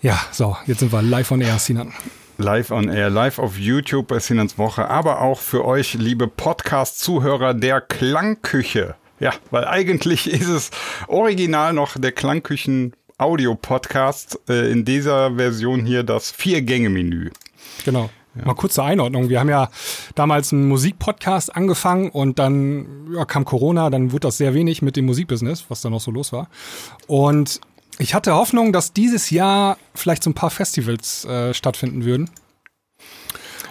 Ja, so, jetzt sind wir live on air, Sinan. Live on air, live auf YouTube bei Sinans Woche, aber auch für euch, liebe Podcast-Zuhörer der Klangküche. Ja, weil eigentlich ist es original noch der Klangküchen Audio-Podcast, äh, in dieser Version hier das Vier-Gänge-Menü. Genau. Ja. Mal kurz zur Einordnung. Wir haben ja damals einen Musikpodcast angefangen und dann ja, kam Corona, dann wurde das sehr wenig mit dem Musikbusiness, was da noch so los war. Und ich hatte Hoffnung, dass dieses Jahr vielleicht so ein paar Festivals äh, stattfinden würden.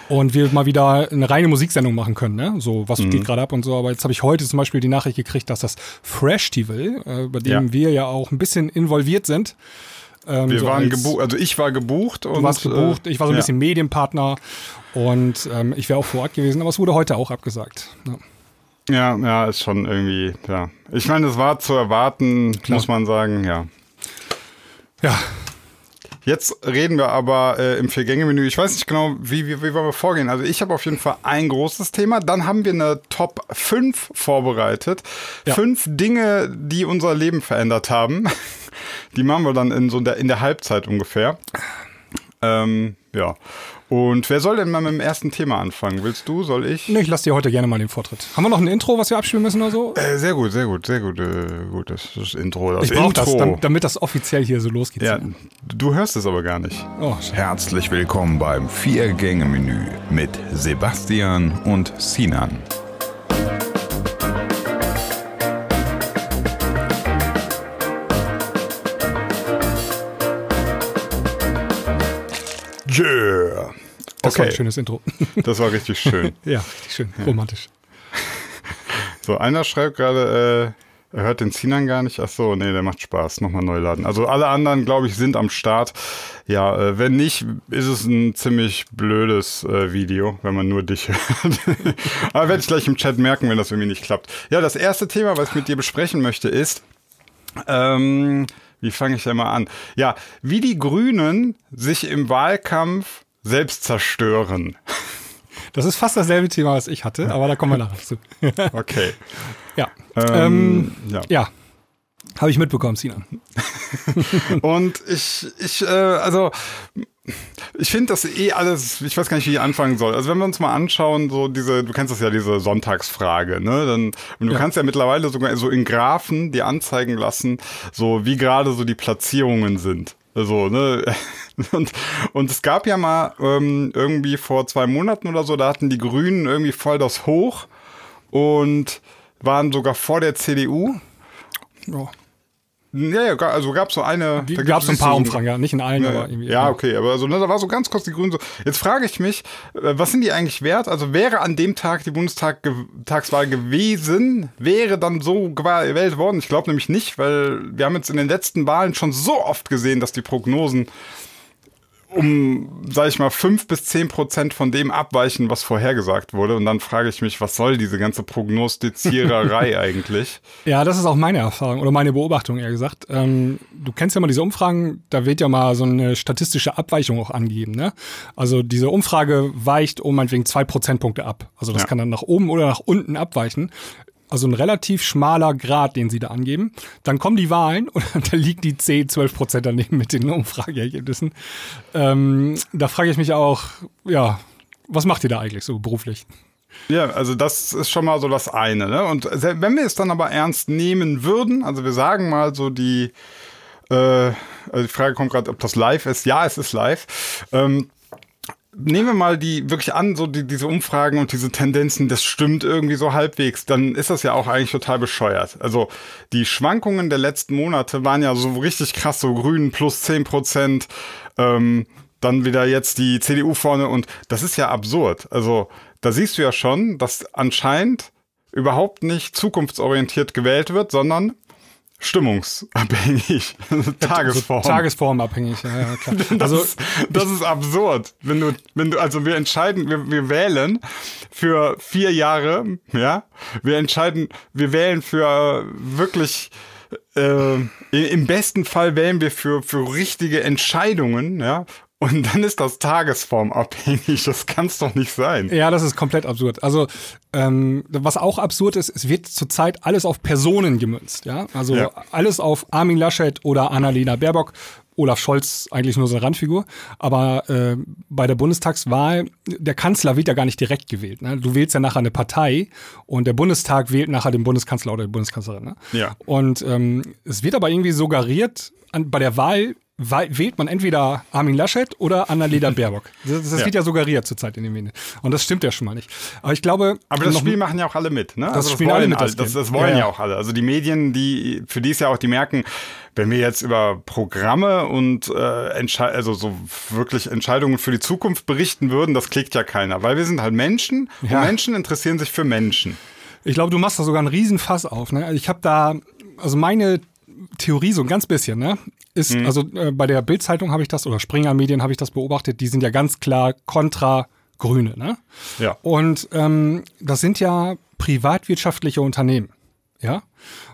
Und wir mal wieder eine reine Musiksendung machen können, ne? So, was mhm. geht gerade ab und so. Aber jetzt habe ich heute zum Beispiel die Nachricht gekriegt, dass das Freshtival, äh, bei dem ja. wir ja auch ein bisschen involviert sind, ähm, wir so waren gebucht, also ich war gebucht. Und, du warst gebucht, ich war so ein ja. bisschen Medienpartner und ähm, ich wäre auch vor Ort gewesen, aber es wurde heute auch abgesagt. Ja. Ja, ja, ist schon irgendwie, ja. Ich meine, es war zu erwarten, Klar. muss man sagen, ja. Ja. Jetzt reden wir aber äh, im Vier-Gänge-Menü. Ich weiß nicht genau, wie, wie, wie wollen wir vorgehen. Also ich habe auf jeden Fall ein großes Thema. Dann haben wir eine Top 5 vorbereitet. Ja. Fünf Dinge, die unser Leben verändert haben. Die machen wir dann in so der, in der Halbzeit ungefähr. Ähm, ja. Und wer soll denn mal mit dem ersten Thema anfangen? Willst du, soll ich? Nee, ich lasse dir heute gerne mal den Vortritt. Haben wir noch ein Intro, was wir abspielen müssen oder so? Äh, sehr gut, sehr gut, sehr gut. Äh, gut, das, das Intro. Das ich brauche das, damit, damit, das offiziell hier so losgeht. Ja, du hörst es aber gar nicht. Oh, Herzlich willkommen beim Vier-Gänge-Menü mit Sebastian und Sinan. Yeah. Das okay. war ein schönes Intro. Das war richtig schön. ja, richtig schön. Romantisch. So, einer schreibt gerade, äh, er hört den Sinan gar nicht. Ach so, nee, der macht Spaß. Nochmal neu laden. Also alle anderen, glaube ich, sind am Start. Ja, äh, wenn nicht, ist es ein ziemlich blödes äh, Video, wenn man nur dich hört. Aber werde ich gleich im Chat merken, wenn das irgendwie nicht klappt. Ja, das erste Thema, was ich mit dir besprechen möchte, ist, ähm, wie fange ich denn mal an? Ja, wie die Grünen sich im Wahlkampf selbst zerstören. Das ist fast dasselbe Thema, was ich hatte, aber da kommen wir nachher zu. okay. Ja. Ähm, ähm, ja. ja. Habe ich mitbekommen, Sina. Und ich, ich, äh, also ich finde das eh alles, ich weiß gar nicht, wie ich anfangen soll. Also wenn wir uns mal anschauen, so diese, du kennst das ja, diese Sonntagsfrage, ne? Dann, und du ja. kannst ja mittlerweile sogar so in Graphen dir anzeigen lassen, so wie gerade so die Platzierungen sind. Also, ne? Und, und es gab ja mal ähm, irgendwie vor zwei Monaten oder so, da hatten die Grünen irgendwie voll das Hoch und waren sogar vor der CDU. Ja. Ja, ja, also gab es so eine. Da gab es ein paar so, Umfragen, ja, nicht in allen, ja, aber irgendwie. Ja, okay, aber also, ne, da war so ganz kurz die Grünen so. Jetzt frage ich mich, äh, was sind die eigentlich wert? Also wäre an dem Tag die Bundestagswahl gewesen, wäre dann so gewählt worden? Ich glaube nämlich nicht, weil wir haben jetzt in den letzten Wahlen schon so oft gesehen, dass die Prognosen um, sag ich mal, fünf bis zehn Prozent von dem abweichen, was vorhergesagt wurde. Und dann frage ich mich, was soll diese ganze Prognostiziererei eigentlich? Ja, das ist auch meine Erfahrung oder meine Beobachtung, eher gesagt. Ähm, du kennst ja mal diese Umfragen, da wird ja mal so eine statistische Abweichung auch angegeben. Ne? Also diese Umfrage weicht um meinetwegen zwei Prozentpunkte ab. Also das ja. kann dann nach oben oder nach unten abweichen also ein relativ schmaler Grad, den sie da angeben. Dann kommen die Wahlen und da liegt die 10, 12 Prozent daneben mit den Umfrageergebnissen. Ähm, da frage ich mich auch, ja, was macht ihr da eigentlich so beruflich? Ja, also das ist schon mal so das eine. Ne? Und wenn wir es dann aber ernst nehmen würden, also wir sagen mal so die, äh, also die Frage kommt gerade, ob das live ist. Ja, es ist live. Ähm, nehmen wir mal die wirklich an, so die, diese Umfragen und diese Tendenzen, das stimmt irgendwie so halbwegs, dann ist das ja auch eigentlich total bescheuert. Also die Schwankungen der letzten Monate waren ja so richtig krass, so Grünen plus zehn Prozent, ähm, dann wieder jetzt die CDU vorne und das ist ja absurd. Also da siehst du ja schon, dass anscheinend überhaupt nicht zukunftsorientiert gewählt wird, sondern stimmungsabhängig. Tagesform. Also tagesformabhängig, ja, ja klar. das, also, ist, das ist absurd. Wenn du, wenn du, also wir entscheiden, wir, wir wählen für vier Jahre, ja, wir entscheiden, wir wählen für wirklich äh, im besten Fall wählen wir für, für richtige Entscheidungen, ja, und dann ist das tagesformabhängig. Das kann es doch nicht sein. Ja, das ist komplett absurd. Also, ähm, was auch absurd ist, es wird zurzeit alles auf Personen gemünzt. Ja? Also ja. alles auf Armin Laschet oder Annalena Baerbock. Olaf Scholz eigentlich nur so eine Randfigur. Aber äh, bei der Bundestagswahl, der Kanzler wird ja gar nicht direkt gewählt. Ne? Du wählst ja nachher eine Partei und der Bundestag wählt nachher den Bundeskanzler oder die Bundeskanzlerin. Ne? Ja. Und ähm, es wird aber irgendwie suggeriert, an, bei der Wahl wählt man entweder Armin Laschet oder Annalena Baerbock. Das, das ja. wird ja suggeriert zurzeit in den Medien. Und das stimmt ja schon mal nicht. Aber ich glaube. Aber das Spiel machen ja auch alle mit, ne? Das, also das spielen alle mit. Das, das, das wollen ja, ja. auch alle. Also die Medien, die, für die ist ja auch, die merken, wenn wir jetzt über Programme und äh, Entschei also so wirklich Entscheidungen für die Zukunft berichten würden, das klickt ja keiner. Weil wir sind halt Menschen ja. und Menschen interessieren sich für Menschen. Ich glaube, du machst da sogar einen Riesenfass auf. Ne? Ich habe da, also meine Theorie so ein ganz bisschen, ne? Ist, mhm. also äh, bei der Bildzeitung habe ich das oder Springer Medien habe ich das beobachtet, die sind ja ganz klar kontra Grüne, ne? Ja. Und ähm, das sind ja privatwirtschaftliche Unternehmen, ja.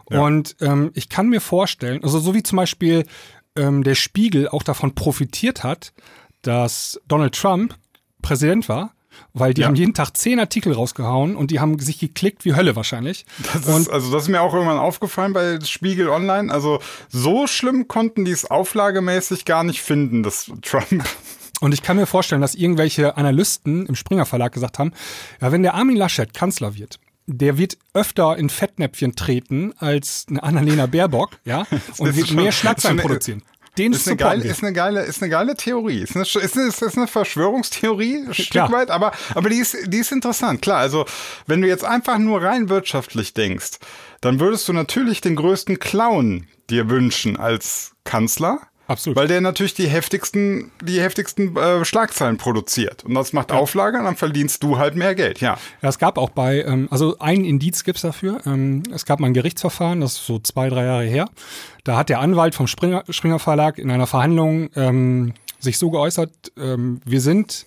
ja. Und ähm, ich kann mir vorstellen, also so wie zum Beispiel ähm, der Spiegel auch davon profitiert hat, dass Donald Trump Präsident war, weil die ja. haben jeden Tag zehn Artikel rausgehauen und die haben sich geklickt wie Hölle wahrscheinlich. Das ist, also das ist mir auch irgendwann aufgefallen bei Spiegel Online. Also so schlimm konnten die es auflagemäßig gar nicht finden, das Trump. Und ich kann mir vorstellen, dass irgendwelche Analysten im Springer Verlag gesagt haben, ja, wenn der Armin Laschet Kanzler wird, der wird öfter in Fettnäpfchen treten als eine Annalena Baerbock, ja, und wird mehr Schlagzeilen produzieren den ist eine, geile, ist eine geile, ist eine geile Theorie. Ist eine, ist eine, ist eine Verschwörungstheorie, ein Stück weit, aber, aber die ist, die ist interessant. Klar, also, wenn du jetzt einfach nur rein wirtschaftlich denkst, dann würdest du natürlich den größten Clown dir wünschen als Kanzler. Absolut. Weil der natürlich die heftigsten, die heftigsten äh, Schlagzeilen produziert. Und das macht ja. Auflage und dann verdienst du halt mehr Geld, ja. Ja, es gab auch bei, ähm, also ein Indiz gibt's dafür. Ähm, es gab mal ein Gerichtsverfahren, das ist so zwei, drei Jahre her. Da hat der Anwalt vom Springer, Springer Verlag in einer Verhandlung ähm, sich so geäußert, ähm, wir sind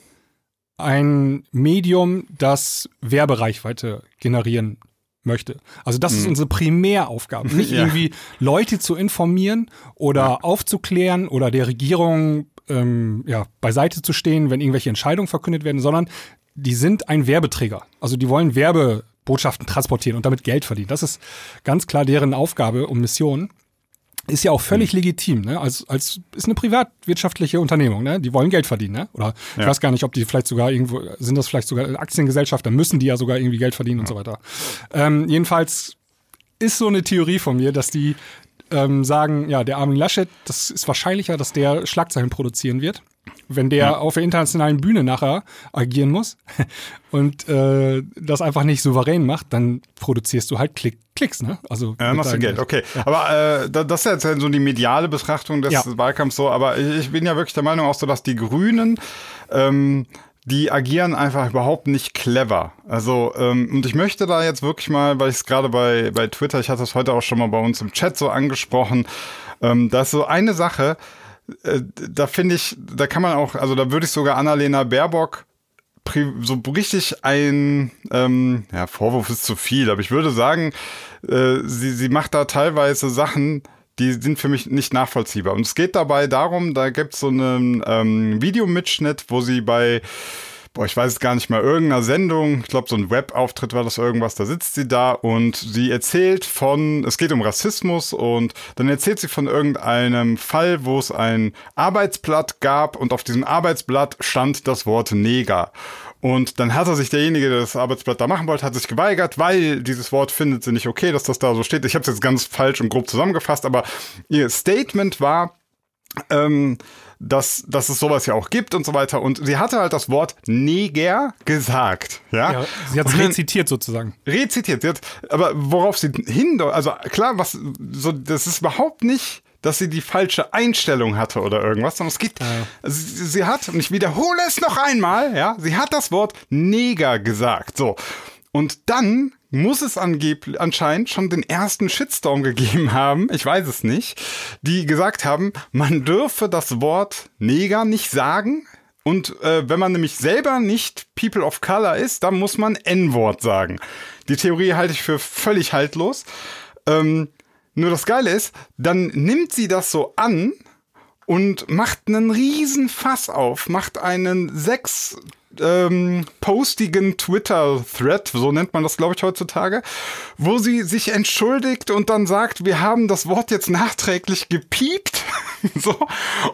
ein Medium, das Werbereichweite generieren möchte. Also das mhm. ist unsere Primäraufgabe, nicht ja. irgendwie Leute zu informieren oder ja. aufzuklären oder der Regierung ähm, ja, beiseite zu stehen, wenn irgendwelche Entscheidungen verkündet werden, sondern die sind ein Werbeträger. Also die wollen Werbebotschaften transportieren und damit Geld verdienen. Das ist ganz klar deren Aufgabe und Mission. Ist ja auch völlig mhm. legitim, ne? Als, als ist eine privatwirtschaftliche Unternehmung, ne? Die wollen Geld verdienen, ne? Oder ich ja. weiß gar nicht, ob die vielleicht sogar irgendwo, sind das vielleicht sogar Aktiengesellschaften, müssen die ja sogar irgendwie Geld verdienen ja. und so weiter. Ähm, jedenfalls ist so eine Theorie von mir, dass die ähm, sagen, ja, der Armin Laschet, das ist wahrscheinlicher, dass der Schlagzeilen produzieren wird wenn der ja. auf der internationalen Bühne nachher agieren muss und äh, das einfach nicht souverän macht, dann produzierst du halt Klick, Klicks, ne? Also ja, machst du Geld, okay. Ja. Aber äh, das ist jetzt so die mediale Betrachtung des ja. Wahlkampfs so, aber ich, ich, bin ja wirklich der Meinung auch so, dass die Grünen ähm, die agieren einfach überhaupt nicht clever. Also, ähm, und ich möchte da jetzt wirklich mal, weil ich es gerade bei, bei Twitter, ich hatte es heute auch schon mal bei uns im Chat so angesprochen, ähm, da ist so eine Sache, da finde ich, da kann man auch, also da würde ich sogar Annalena Baerbock so richtig ein, ähm, ja, Vorwurf ist zu viel, aber ich würde sagen, äh, sie, sie macht da teilweise Sachen, die sind für mich nicht nachvollziehbar. Und es geht dabei darum, da gibt es so einen ähm, Videomitschnitt, wo sie bei boah, ich weiß es gar nicht mal, irgendeiner Sendung, ich glaube, so ein Webauftritt war das irgendwas, da sitzt sie da und sie erzählt von, es geht um Rassismus und dann erzählt sie von irgendeinem Fall, wo es ein Arbeitsblatt gab und auf diesem Arbeitsblatt stand das Wort Neger. Und dann hat er sich derjenige, der das Arbeitsblatt da machen wollte, hat sich geweigert, weil dieses Wort findet sie nicht okay, dass das da so steht. Ich habe es jetzt ganz falsch und grob zusammengefasst, aber ihr Statement war, ähm, dass, dass es sowas ja auch gibt und so weiter. Und sie hatte halt das Wort Neger gesagt. Ja, ja sie hat es rezitiert sozusagen. Rezitiert. Sie hat, aber worauf sie hindeutet, also klar, was, so, das ist überhaupt nicht dass sie die falsche Einstellung hatte oder irgendwas, sondern es geht, ja. sie, sie, hat, und ich wiederhole es noch einmal, ja, sie hat das Wort Neger gesagt, so. Und dann muss es angeblich anscheinend schon den ersten Shitstorm gegeben haben, ich weiß es nicht, die gesagt haben, man dürfe das Wort Neger nicht sagen. Und äh, wenn man nämlich selber nicht People of Color ist, dann muss man N-Wort sagen. Die Theorie halte ich für völlig haltlos. Ähm, nur das Geile ist, dann nimmt sie das so an und macht einen riesen Fass auf, macht einen sechs ähm, postigen Twitter-Thread, so nennt man das, glaube ich, heutzutage, wo sie sich entschuldigt und dann sagt, wir haben das Wort jetzt nachträglich gepiept. so.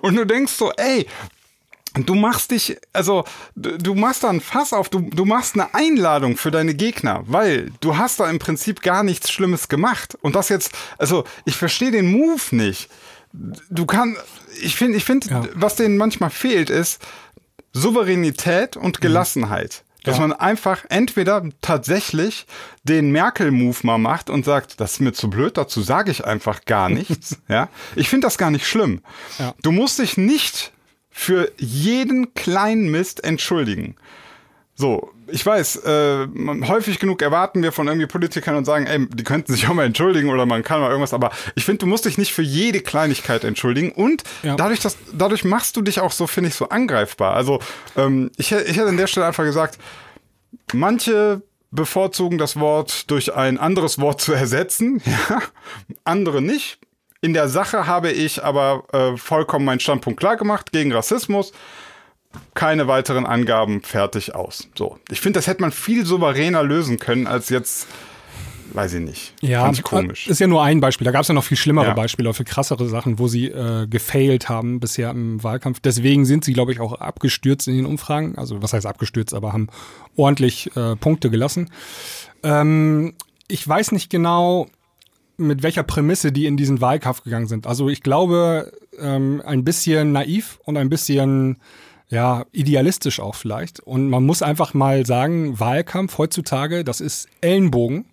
Und du denkst so, ey, du machst dich, also du machst da ein Fass auf, du, du machst eine Einladung für deine Gegner, weil du hast da im Prinzip gar nichts Schlimmes gemacht. Und das jetzt, also ich verstehe den Move nicht. Du kannst, ich finde, ich finde, ja. was denen manchmal fehlt, ist Souveränität und mhm. Gelassenheit. Dass ja. man einfach entweder tatsächlich den Merkel-Move mal macht und sagt, das ist mir zu blöd, dazu sage ich einfach gar nichts. ja, ich finde das gar nicht schlimm. Ja. Du musst dich nicht für jeden kleinen Mist entschuldigen. So, ich weiß, äh, häufig genug erwarten wir von irgendwie Politikern und sagen, ey, die könnten sich auch mal entschuldigen oder man kann mal irgendwas, aber ich finde, du musst dich nicht für jede Kleinigkeit entschuldigen und ja. dadurch, dass, dadurch machst du dich auch so, finde ich, so angreifbar. Also, ähm, ich, ich hätte an der Stelle einfach gesagt, manche bevorzugen das Wort durch ein anderes Wort zu ersetzen, ja, andere nicht. In der Sache habe ich aber äh, vollkommen meinen Standpunkt klar gemacht gegen Rassismus. Keine weiteren Angaben, fertig aus. So. Ich finde, das hätte man viel souveräner lösen können, als jetzt weiß ich nicht. Ja, Fand ich komisch. ist ja nur ein Beispiel. Da gab es ja noch viel schlimmere ja. Beispiele, viel krassere Sachen, wo sie äh, gefailt haben bisher im Wahlkampf. Deswegen sind sie, glaube ich, auch abgestürzt in den Umfragen. Also was heißt abgestürzt, aber haben ordentlich äh, Punkte gelassen. Ähm, ich weiß nicht genau, mit welcher Prämisse die in diesen Wahlkampf gegangen sind. Also ich glaube, ähm, ein bisschen naiv und ein bisschen ja, idealistisch auch vielleicht. Und man muss einfach mal sagen, Wahlkampf heutzutage, das ist Ellenbogen.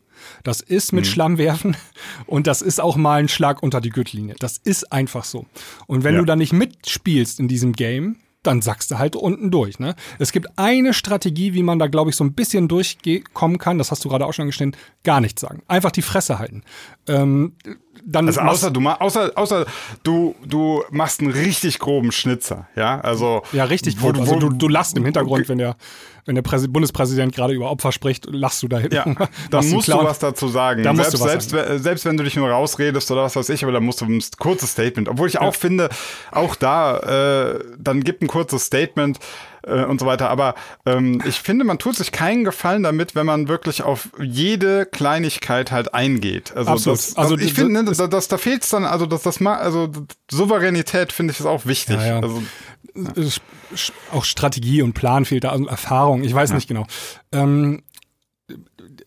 Das ist mit mhm. Schlamm werfen und das ist auch mal ein Schlag unter die Gürtellinie. Das ist einfach so. Und wenn ja. du da nicht mitspielst in diesem Game, dann sagst du halt unten durch. Ne? Es gibt eine Strategie, wie man da, glaube ich, so ein bisschen durchkommen kann. Das hast du gerade auch schon angeschnitten. Gar nichts sagen. Einfach die Fresse halten. Ähm, dann also außer du außer außer du du machst einen richtig groben Schnitzer, ja? Also ja richtig grob. Du, also du, du lachst im Hintergrund, wenn der wenn der Präs Bundespräsident gerade über Opfer spricht, lachst du da hinten. Ja, dann musst du was dazu sagen. Da selbst, selbst, sagen. selbst wenn du dich nur rausredest oder was weiß ich, aber dann musst du ein kurzes Statement. Obwohl ich ja. auch finde, auch da, äh, dann gibt ein kurzes Statement äh, und so weiter. Aber ähm, ich finde, man tut sich keinen Gefallen damit, wenn man wirklich auf jede Kleinigkeit halt eingeht. Also, Absolut. Das, also ich finde, ne, das, das, da fehlt es dann, also das, das also Souveränität finde ich ist auch wichtig. Ja, ja. Also, ja. Auch Strategie und Plan fehlt da, also Erfahrung, ich weiß nicht genau. Ähm,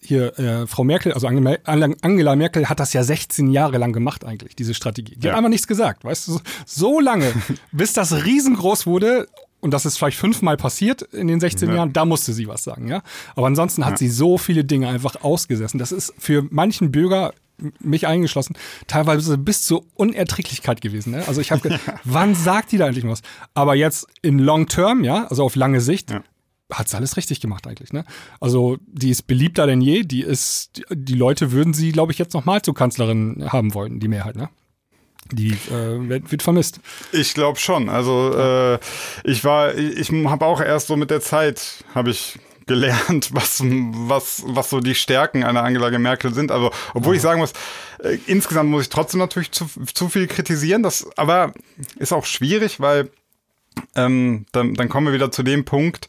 hier, äh, Frau Merkel, also Angela Merkel hat das ja 16 Jahre lang gemacht eigentlich, diese Strategie. Die ja. hat einfach nichts gesagt, weißt du, so lange, bis das riesengroß wurde und das ist vielleicht fünfmal passiert in den 16 ja. Jahren, da musste sie was sagen, ja. Aber ansonsten hat ja. sie so viele Dinge einfach ausgesessen. Das ist für manchen Bürger mich eingeschlossen, teilweise bis zur Unerträglichkeit gewesen. Ne? Also ich habe, wann sagt die da endlich was? Aber jetzt in Long Term, ja, also auf lange Sicht, ja. hat sie alles richtig gemacht eigentlich. Ne? Also die ist beliebter denn je. Die ist, die, die Leute würden sie, glaube ich, jetzt noch mal zur Kanzlerin haben wollen, die Mehrheit. Ne? Die äh, wird vermisst. Ich glaube schon. Also äh, ich war, ich habe auch erst so mit der Zeit habe ich gelernt, was, was, was so die Stärken einer Angela Merkel sind. Also, obwohl ja. ich sagen muss, äh, insgesamt muss ich trotzdem natürlich zu, zu viel kritisieren. Das aber ist auch schwierig, weil ähm, dann, dann kommen wir wieder zu dem Punkt,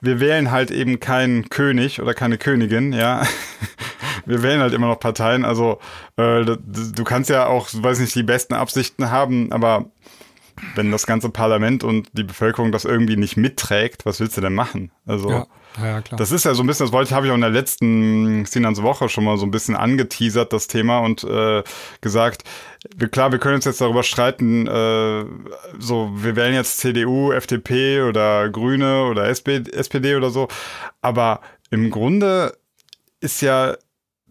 wir wählen halt eben keinen König oder keine Königin, ja. wir wählen halt immer noch Parteien. Also äh, du kannst ja auch, weiß nicht, die besten Absichten haben, aber wenn das ganze Parlament und die Bevölkerung das irgendwie nicht mitträgt, was willst du denn machen? Also ja, ja, klar. das ist ja so ein bisschen, das wollte habe ich auch in der letzten Sinans Woche schon mal so ein bisschen angeteasert, das Thema und äh, gesagt, wir, klar, wir können uns jetzt darüber streiten, äh, so wir wählen jetzt CDU, FDP oder Grüne oder SPD oder so, aber im Grunde ist ja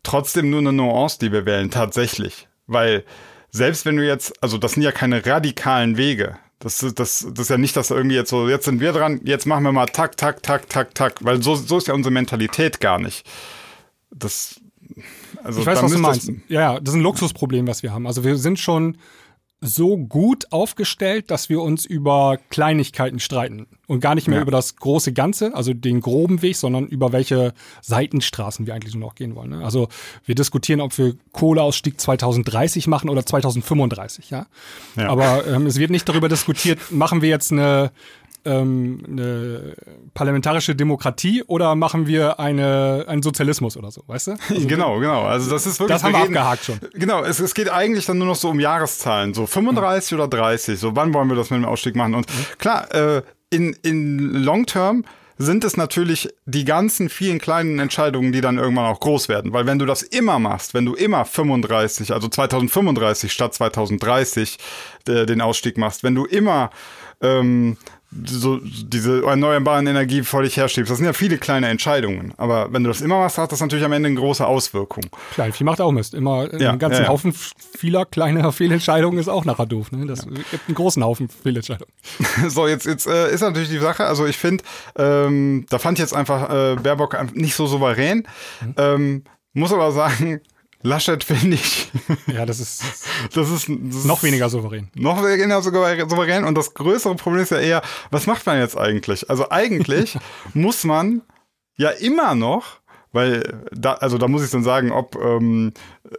trotzdem nur eine Nuance, die wir wählen, tatsächlich. Weil selbst wenn du jetzt, also das sind ja keine radikalen Wege. Das, das, das ist ja nicht, dass irgendwie jetzt so, jetzt sind wir dran, jetzt machen wir mal tak, tak, tak, tak, tak, weil so, so ist ja unsere Mentalität gar nicht. Das, also ich weiß, was du meinst. Ja, das ist ein Luxusproblem, was wir haben. Also wir sind schon so gut aufgestellt, dass wir uns über Kleinigkeiten streiten und gar nicht mehr ja. über das große Ganze, also den groben Weg, sondern über welche Seitenstraßen wir eigentlich nur noch gehen wollen. Ne? Also wir diskutieren, ob wir Kohleausstieg 2030 machen oder 2035, ja. ja. Aber ähm, es wird nicht darüber diskutiert, machen wir jetzt eine ähm, eine parlamentarische Demokratie oder machen wir eine, einen Sozialismus oder so, weißt du? Also, genau, genau. Also das ist wirklich. Das haben wir reden, abgehakt schon. Genau, es, es geht eigentlich dann nur noch so um Jahreszahlen, so 35 ja. oder 30. So, wann wollen wir das mit dem Ausstieg machen? Und mhm. klar, äh, in, in Long Term sind es natürlich die ganzen vielen kleinen Entscheidungen, die dann irgendwann auch groß werden. Weil wenn du das immer machst, wenn du immer 35, also 2035 statt 2030 äh, den Ausstieg machst, wenn du immer ähm, so diese erneuerbaren Energie völlig herschiebst. Das sind ja viele kleine Entscheidungen. Aber wenn du das immer machst, hat das natürlich am Ende eine große Auswirkung. Kleinvieh macht auch Mist. Immer ja, einen ganzen ja, ja. Haufen vieler kleiner Fehlentscheidungen ist auch nachher doof. Ne? Das gibt einen großen Haufen Fehlentscheidungen. so, jetzt, jetzt äh, ist natürlich die Sache, also ich finde, ähm, da fand ich jetzt einfach äh, Baerbock nicht so souverän. Mhm. Ähm, muss aber sagen, Laschet finde ich. Ja, das ist, das ist, das ist noch weniger souverän. Noch weniger souverän. Und das größere Problem ist ja eher, was macht man jetzt eigentlich? Also eigentlich muss man ja immer noch weil da, also da muss ich dann sagen, ob ähm,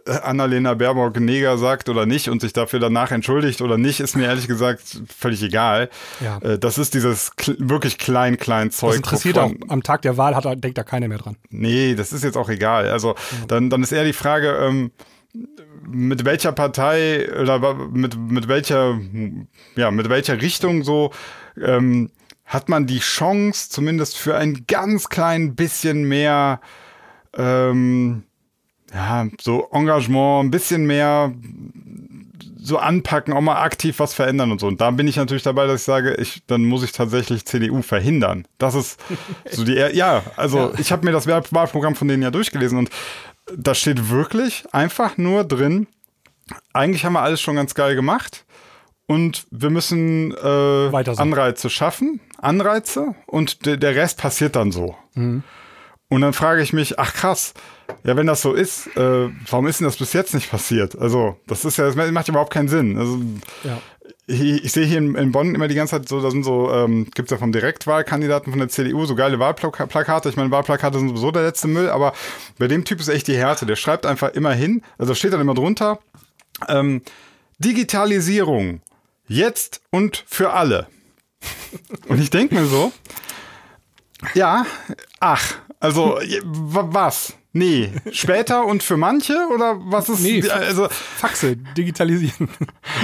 Annalena Baerbock Neger sagt oder nicht und sich dafür danach entschuldigt oder nicht, ist mir ehrlich gesagt völlig egal. Ja. Äh, das ist dieses wirklich klein, klein Zeug. Das interessiert auch am Tag der Wahl, hat, denkt da keiner mehr dran. Nee, das ist jetzt auch egal. Also ja. dann, dann ist eher die Frage, ähm, mit welcher Partei oder mit, mit welcher, ja, mit welcher Richtung so ähm, hat man die Chance, zumindest für ein ganz klein bisschen mehr ähm, ja, so Engagement, ein bisschen mehr so anpacken, auch mal aktiv was verändern und so. Und da bin ich natürlich dabei, dass ich sage, ich, dann muss ich tatsächlich CDU verhindern. Das ist so die, ja, also ja. ich habe mir das Wahlprogramm von denen ja durchgelesen und da steht wirklich einfach nur drin, eigentlich haben wir alles schon ganz geil gemacht und wir müssen äh, Anreize schaffen, Anreize und der Rest passiert dann so. Mhm. Und dann frage ich mich, ach krass, ja, wenn das so ist, äh, warum ist denn das bis jetzt nicht passiert? Also, das ist ja, das macht überhaupt keinen Sinn. Also, ja. ich, ich, sehe hier in, in, Bonn immer die ganze Zeit so, da sind so, ähm, gibt es ja vom Direktwahlkandidaten von der CDU so geile Wahlplakate. Ich meine, Wahlplakate sind sowieso der letzte Müll, aber bei dem Typ ist echt die Härte. Der schreibt einfach immer hin, also steht dann immer drunter, ähm, Digitalisierung, jetzt und für alle. und ich denke mir so, ja, ach, also, was? Nee, später und für manche oder was ist nee, also Faxe digitalisieren.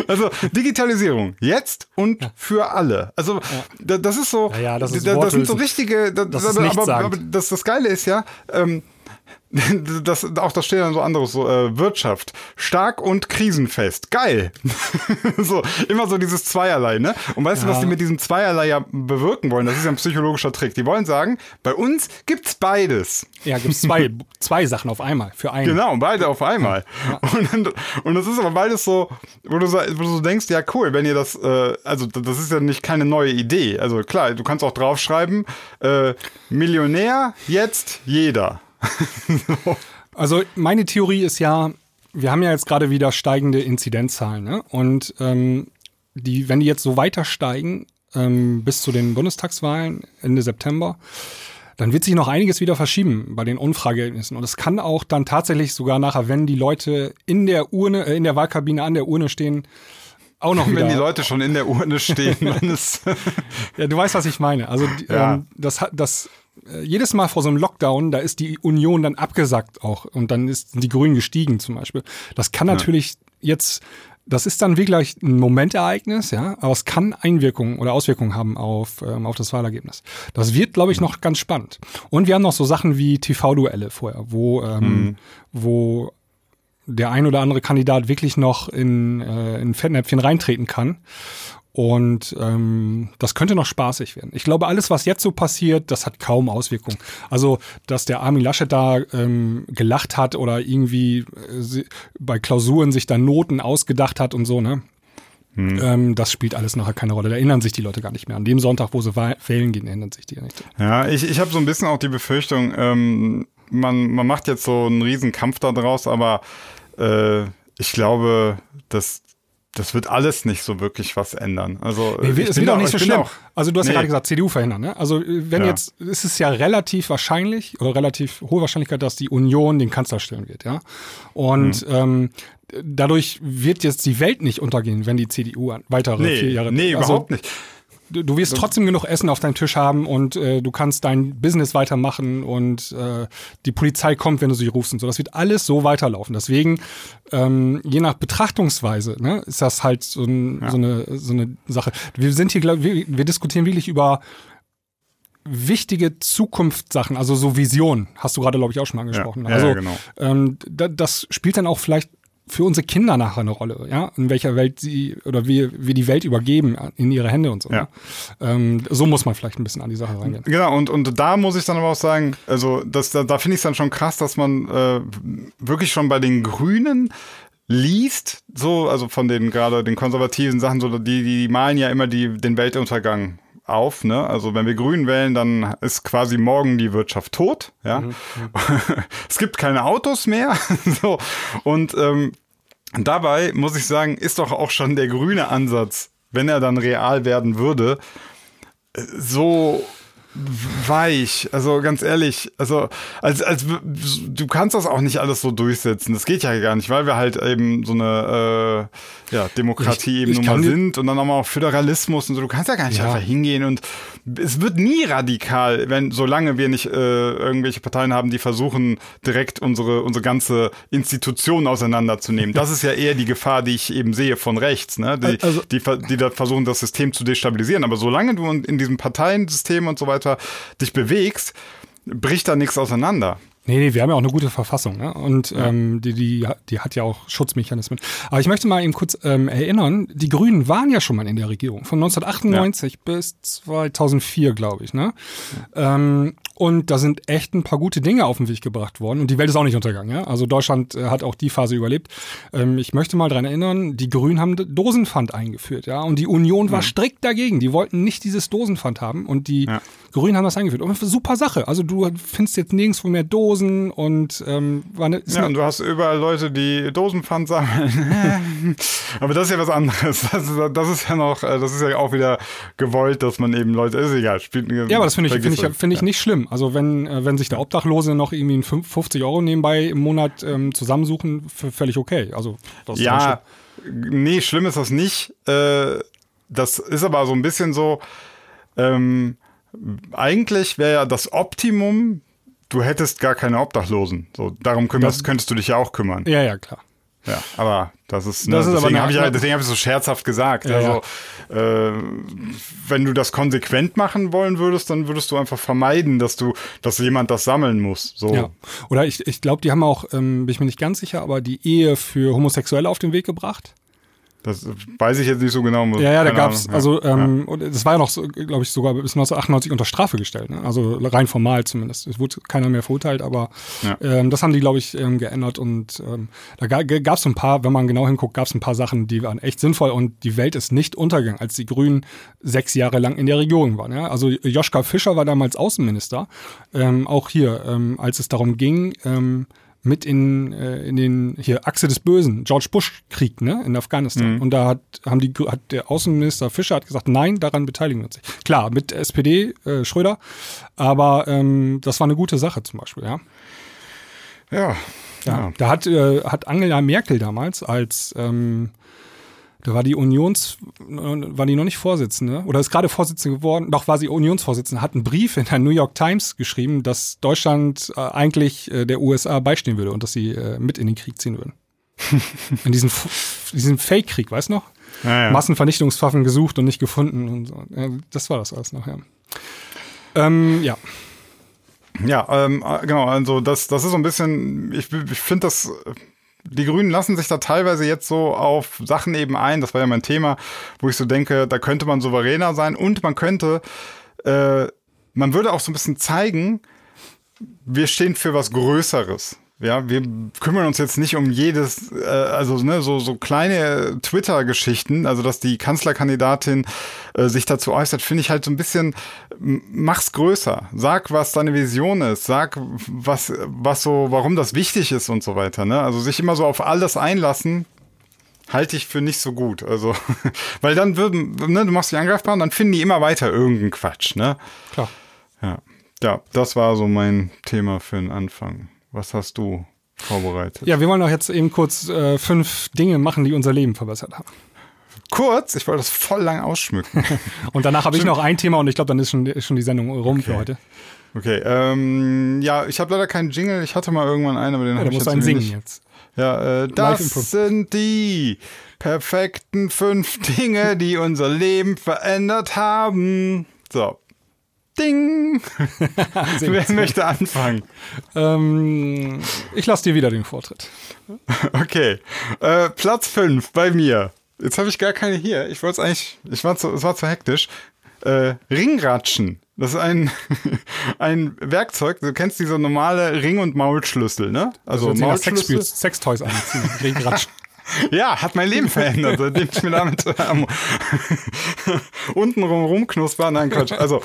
Also Digitalisierung jetzt und ja. für alle. Also ja. das ist so ja, das, ist das sind so richtige das, das, aber, aber das, das Geile ist ja ähm, das, auch das steht dann so anderes, so äh, Wirtschaft. Stark und krisenfest. Geil. so, immer so dieses Zweierlei, ne? Und weißt ja. du, was die mit diesem Zweierlei ja bewirken wollen? Das ist ja ein psychologischer Trick. Die wollen sagen, bei uns gibt's beides. Ja, gibt's zwei, zwei Sachen auf einmal, für einen. Genau, beide auf einmal. Ja. Und, und das ist aber beides so, wo du, wo du so denkst, ja cool, wenn ihr das, äh, also das ist ja nicht keine neue Idee. Also klar, du kannst auch draufschreiben, äh, Millionär, jetzt jeder. Also meine Theorie ist ja, wir haben ja jetzt gerade wieder steigende Inzidenzzahlen. Ne? Und ähm, die, wenn die jetzt so weiter steigen ähm, bis zu den Bundestagswahlen Ende September, dann wird sich noch einiges wieder verschieben bei den Umfrageergebnissen. Und es kann auch dann tatsächlich sogar nachher, wenn die Leute in der Urne, äh, in der Wahlkabine an der Urne stehen, auch noch wieder. Wenn die Leute schon in der Urne stehen, dann ist. ja, du weißt, was ich meine. Also ja. ähm, das, das jedes Mal vor so einem Lockdown, da ist die Union dann abgesackt auch und dann ist die Grünen gestiegen zum Beispiel. Das kann natürlich ja. jetzt, das ist dann wirklich ein Momentereignis, ja, aber es kann Einwirkungen oder Auswirkungen haben auf, ähm, auf das Wahlergebnis. Das wird, glaube ich, noch ganz spannend. Und wir haben noch so Sachen wie TV-Duelle vorher, wo, ähm, mhm. wo der ein oder andere Kandidat wirklich noch in, äh, in Fettnäpfchen reintreten kann. Und ähm, das könnte noch spaßig werden. Ich glaube, alles, was jetzt so passiert, das hat kaum Auswirkungen. Also, dass der Armin Laschet da ähm, gelacht hat oder irgendwie äh, bei Klausuren sich da Noten ausgedacht hat und so, ne? Hm. Ähm, das spielt alles nachher keine Rolle. Da erinnern sich die Leute gar nicht mehr. An dem Sonntag, wo sie wählen gehen, erinnern sich die ja nicht. Ja, ich, ich habe so ein bisschen auch die Befürchtung, ähm, man, man macht jetzt so einen riesen Kampf daraus, aber äh, ich glaube, dass das wird alles nicht so wirklich was ändern. Also nee, es wird auch nicht so schlimm. Auch, also du hast nee. ja gerade gesagt, CDU verhindern. Ne? Also wenn ja. jetzt ist es ja relativ wahrscheinlich oder relativ hohe Wahrscheinlichkeit, dass die Union den Kanzler stellen wird, ja. Und mhm. ähm, dadurch wird jetzt die Welt nicht untergehen, wenn die CDU weitere nee, vier Jahre. Nee, also, überhaupt nicht. Du wirst trotzdem genug Essen auf deinem Tisch haben und äh, du kannst dein Business weitermachen und äh, die Polizei kommt, wenn du sie rufst und so. Das wird alles so weiterlaufen. Deswegen, ähm, je nach Betrachtungsweise, ne, ist das halt so, ein, ja. so, eine, so eine Sache. Wir sind hier, glaube wir, wir diskutieren wirklich über wichtige Zukunftssachen, also so Vision, hast du gerade, glaube ich, auch schon mal angesprochen. Ja, also, ja, genau. ähm, das spielt dann auch vielleicht für unsere Kinder nachher eine Rolle, ja, in welcher Welt sie oder wie wir die Welt übergeben in ihre Hände und so. Ja. Ähm, so muss man vielleicht ein bisschen an die Sache reingehen. Genau, und, und da muss ich dann aber auch sagen, also das, da, da finde ich es dann schon krass, dass man äh, wirklich schon bei den Grünen liest, so, also von den gerade den konservativen Sachen, so die, die malen ja immer die, den Weltuntergang auf. Ne? Also wenn wir Grün wählen, dann ist quasi morgen die Wirtschaft tot. Ja? Mhm. es gibt keine Autos mehr. so. Und ähm, dabei muss ich sagen, ist doch auch schon der grüne Ansatz, wenn er dann real werden würde, äh, so weich. Also ganz ehrlich, also als, als du kannst das auch nicht alles so durchsetzen. Das geht ja gar nicht, weil wir halt eben so eine äh, ja, Demokratie ich, eben nun mal sind und dann nochmal auch Föderalismus und so. Du kannst ja gar nicht ja. einfach hingehen und es wird nie radikal, wenn solange wir nicht äh, irgendwelche Parteien haben, die versuchen direkt unsere unsere ganze Institution auseinanderzunehmen. Das ist ja eher die Gefahr, die ich eben sehe von rechts, ne? Die, also, die, die da versuchen, das System zu destabilisieren. Aber solange du in diesem Parteiensystem und so weiter weiter dich bewegst, bricht da nichts auseinander. Nee, nee, wir haben ja auch eine gute Verfassung, ne? Und ja. ähm, die, die, die hat ja auch Schutzmechanismen. Aber ich möchte mal eben kurz ähm, erinnern, die Grünen waren ja schon mal in der Regierung, von 1998 ja. bis 2004, glaube ich, ne? Ja. Ähm, und da sind echt ein paar gute Dinge auf den Weg gebracht worden. Und die Welt ist auch nicht untergegangen. Ja? Also Deutschland äh, hat auch die Phase überlebt. Ähm, ich möchte mal daran erinnern, die Grünen haben Dosenpfand eingeführt. Ja? Und die Union war mhm. strikt dagegen. Die wollten nicht dieses Dosenpfand haben. Und die ja. Grünen haben das eingeführt. Und super Sache. Also du findest jetzt nirgendwo mehr Dosen und ähm, war eine, Ja, und du hast überall Leute, die Dosenpfand sammeln. Aber das ist ja was anderes. Das ist, das ist ja noch, äh, das ist ja auch wieder gewollt, dass man eben Leute, ist egal. Spielt, ja, aber das finde ich, finde ich, find ich nicht schlimm. Also wenn, äh, wenn sich der Obdachlose noch irgendwie 50 Euro nebenbei im Monat ähm, zusammensuchen, völlig okay. Also ja, nee, schlimm ist das nicht. Äh, das ist aber so ein bisschen so. Ähm, eigentlich wäre ja das Optimum, du hättest gar keine Obdachlosen. So, darum kümmerst, könntest du dich ja auch kümmern. Ja, ja, klar. Ja, aber das ist, ne, das ist deswegen habe ich, hab ich so scherzhaft gesagt. Ja, also, ja. Äh, wenn du das konsequent machen wollen würdest, dann würdest du einfach vermeiden, dass du, dass jemand das sammeln muss. So. Ja. Oder ich, ich glaube, die haben auch, ähm, bin ich mir nicht ganz sicher, aber die Ehe für Homosexuelle auf den Weg gebracht. Das weiß ich jetzt nicht so genau. Ja, ja, da gab es, also ähm, ja. das war ja noch, glaube ich, sogar bis 1998 unter Strafe gestellt. Ne? Also rein formal zumindest. Es wurde keiner mehr verurteilt, aber ja. ähm, das haben die, glaube ich, ähm, geändert. Und ähm, da gab es ein paar, wenn man genau hinguckt, gab es ein paar Sachen, die waren echt sinnvoll und die Welt ist nicht untergegangen, als die Grünen sechs Jahre lang in der Regierung waren. Ja? Also Joschka Fischer war damals Außenminister. Ähm, auch hier, ähm, als es darum ging, ähm, mit in, äh, in den hier Achse des Bösen, George Bush Krieg, ne, in Afghanistan. Mhm. Und da hat, haben die, hat der Außenminister Fischer hat gesagt, nein, daran beteiligen wir uns nicht. Klar, mit SPD, äh, Schröder, aber ähm, das war eine gute Sache zum Beispiel, ja. Ja. Ja, ja. da hat, äh, hat Angela Merkel damals als ähm, da war die Unions, war die noch nicht Vorsitzende oder ist gerade Vorsitzende geworden, doch war sie Unionsvorsitzende, hat einen Brief in der New York Times geschrieben, dass Deutschland äh, eigentlich äh, der USA beistehen würde und dass sie äh, mit in den Krieg ziehen würden. in diesen, diesen Fake-Krieg, weißt du noch? Ja, ja. Massenvernichtungswaffen gesucht und nicht gefunden und so. Ja, das war das alles noch, ja. Ähm, ja. Ja, ähm, äh, genau, also das, das ist so ein bisschen, ich, ich finde das die Grünen lassen sich da teilweise jetzt so auf Sachen eben ein, das war ja mein Thema, wo ich so denke, da könnte man souveräner sein und man könnte, äh, man würde auch so ein bisschen zeigen, wir stehen für was Größeres. Ja, wir kümmern uns jetzt nicht um jedes, äh, also ne, so, so kleine Twitter-Geschichten, also dass die Kanzlerkandidatin äh, sich dazu äußert, finde ich halt so ein bisschen, mach's größer. Sag, was deine Vision ist, sag, was, was so, warum das wichtig ist und so weiter. Ne? Also sich immer so auf alles einlassen, halte ich für nicht so gut. Also, weil dann würden, ne, du machst die angreifbar und dann finden die immer weiter irgendeinen Quatsch, ne? Klar. Ja. Ja, das war so mein Thema für den Anfang. Was hast du vorbereitet? Ja, wir wollen auch jetzt eben kurz äh, fünf Dinge machen, die unser Leben verbessert haben. kurz, ich wollte das voll lang ausschmücken. und danach habe ich noch ein Thema und ich glaube, dann ist schon, ist schon die Sendung rum okay. für heute. Okay, ähm, ja, ich habe leider keinen Jingle. Ich hatte mal irgendwann einen, aber den ja, habe ich jetzt einen singen jetzt. Ja, äh, das sind die perfekten fünf Dinge, die unser Leben verändert haben. So. Ding! Wer möchte anfangen? Ähm, ich lasse dir wieder den Vortritt. Okay. Äh, Platz 5 bei mir. Jetzt habe ich gar keine hier. Ich wollte es eigentlich, ich war zu, es war zu hektisch. Äh, Ringratschen. Das ist ein, ein Werkzeug. Du kennst diese normale Ring- und Maulschlüssel, ne? Also Maulschlüssel. Sex Sextoys anziehen. Ringratschen. Ja, hat mein Leben verändert, seitdem ich mir damit ähm, unten rum rumknusper. Nein, Quatsch. Also,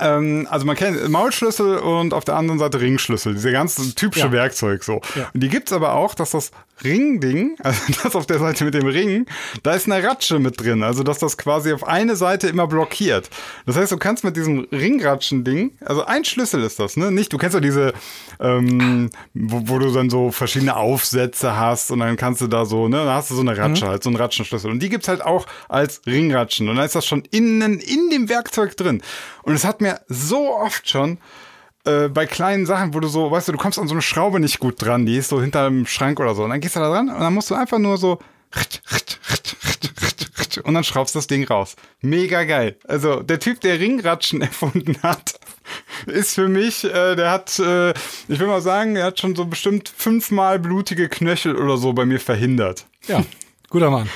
ähm, also man kennt Maulschlüssel und auf der anderen Seite Ringschlüssel, diese ganze typische Ja. Werkzeug so. Ja. Und die gibt's aber auch, dass das Ringding, also das auf der Seite mit dem Ring, da ist eine Ratsche mit drin, also dass das quasi auf eine Seite immer blockiert. Das heißt, du kannst mit diesem Ringratschen-Ding, also ein Schlüssel ist das, ne? Nicht, du kennst ja diese, ähm, wo, wo du dann so verschiedene Aufsätze hast und dann kannst du da so, ne, da hast du so eine Ratsche halt, so einen Ratschenschlüssel. Und die gibt's halt auch als Ringratschen. Und dann ist das schon innen in dem Werkzeug drin. Und es hat mir so oft schon äh, bei kleinen Sachen, wo du so, weißt du, du kommst an so eine Schraube nicht gut dran, die ist so hinter einem Schrank oder so. Und dann gehst du da dran und dann musst du einfach nur so und dann schraubst das Ding raus. Mega geil. Also der Typ, der Ringratschen erfunden hat, ist für mich, äh, der hat, äh, ich will mal sagen, er hat schon so bestimmt fünfmal blutige Knöchel oder so bei mir verhindert. Ja, guter Mann.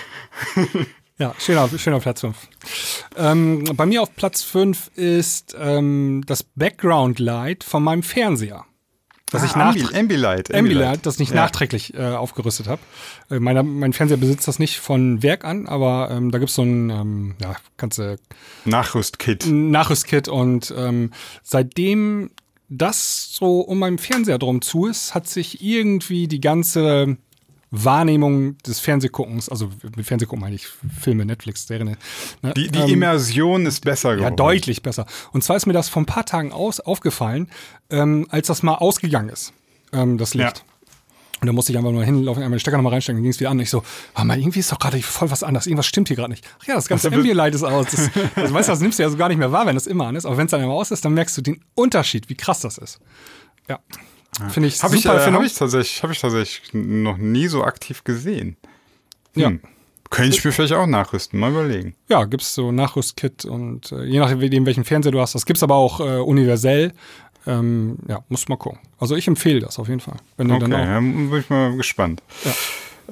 Ja, schöner, schöner Platz 5. Ähm, bei mir auf Platz 5 ist ähm, das Background Light von meinem Fernseher. Das ich Ah, nach Ambilight. Ambilight. Ambilight, das ich Ja. nachträglich äh, aufgerüstet habe. Äh, mein Fernseher besitzt das nicht von Werk an, aber ähm, da gibt's so ein, ähm, ja, du Nachrüstkit. Nachrüstkit und ähm, seitdem das so um meinen Fernseher drum zu ist, hat sich irgendwie die ganze Wahrnehmung des Fernsehguckens, also mit Fernsehgucken meine ich Filme, Netflix, Serien, ne, Die, die ähm, Immersion ist besser ja, geworden. deutlich besser. Und zwar ist mir das vor ein paar Tagen aus, aufgefallen, ähm, als das mal ausgegangen ist, ähm, das Licht. Ja. Und da musste ich einfach nur hinlaufen, einmal den Stecker nochmal reinstecken, dann ging es wieder an. Und ich so, oh mal, irgendwie ist doch gerade voll was anders. Irgendwas stimmt hier gerade nicht. Ach ja, das ganze Ambilight ist aus. Das, also, weißt du, das nimmst du ja so gar nicht mehr wahr, wenn das immer an ist. Aber wenn es dann immer aus ist, dann merkst du den Unterschied, wie krass das ist. Ja. Finde ich Habe ich, super äh, hab ich, tatsächlich, hab ich tatsächlich noch nie so aktiv gesehen. Ja. Hm. Könnte ich mir vielleicht auch nachrüsten, mal überlegen. Ja, gibt's so Nachrüstkit und äh, je nachdem, welchen Fernseher du hast, das gibt's aber auch äh, universell. Ähm, ja, musst mal gucken. Also ich empfehle das auf jeden Fall. Wenn du Okay, dann auch, dann bin ich mal gespannt. Ja,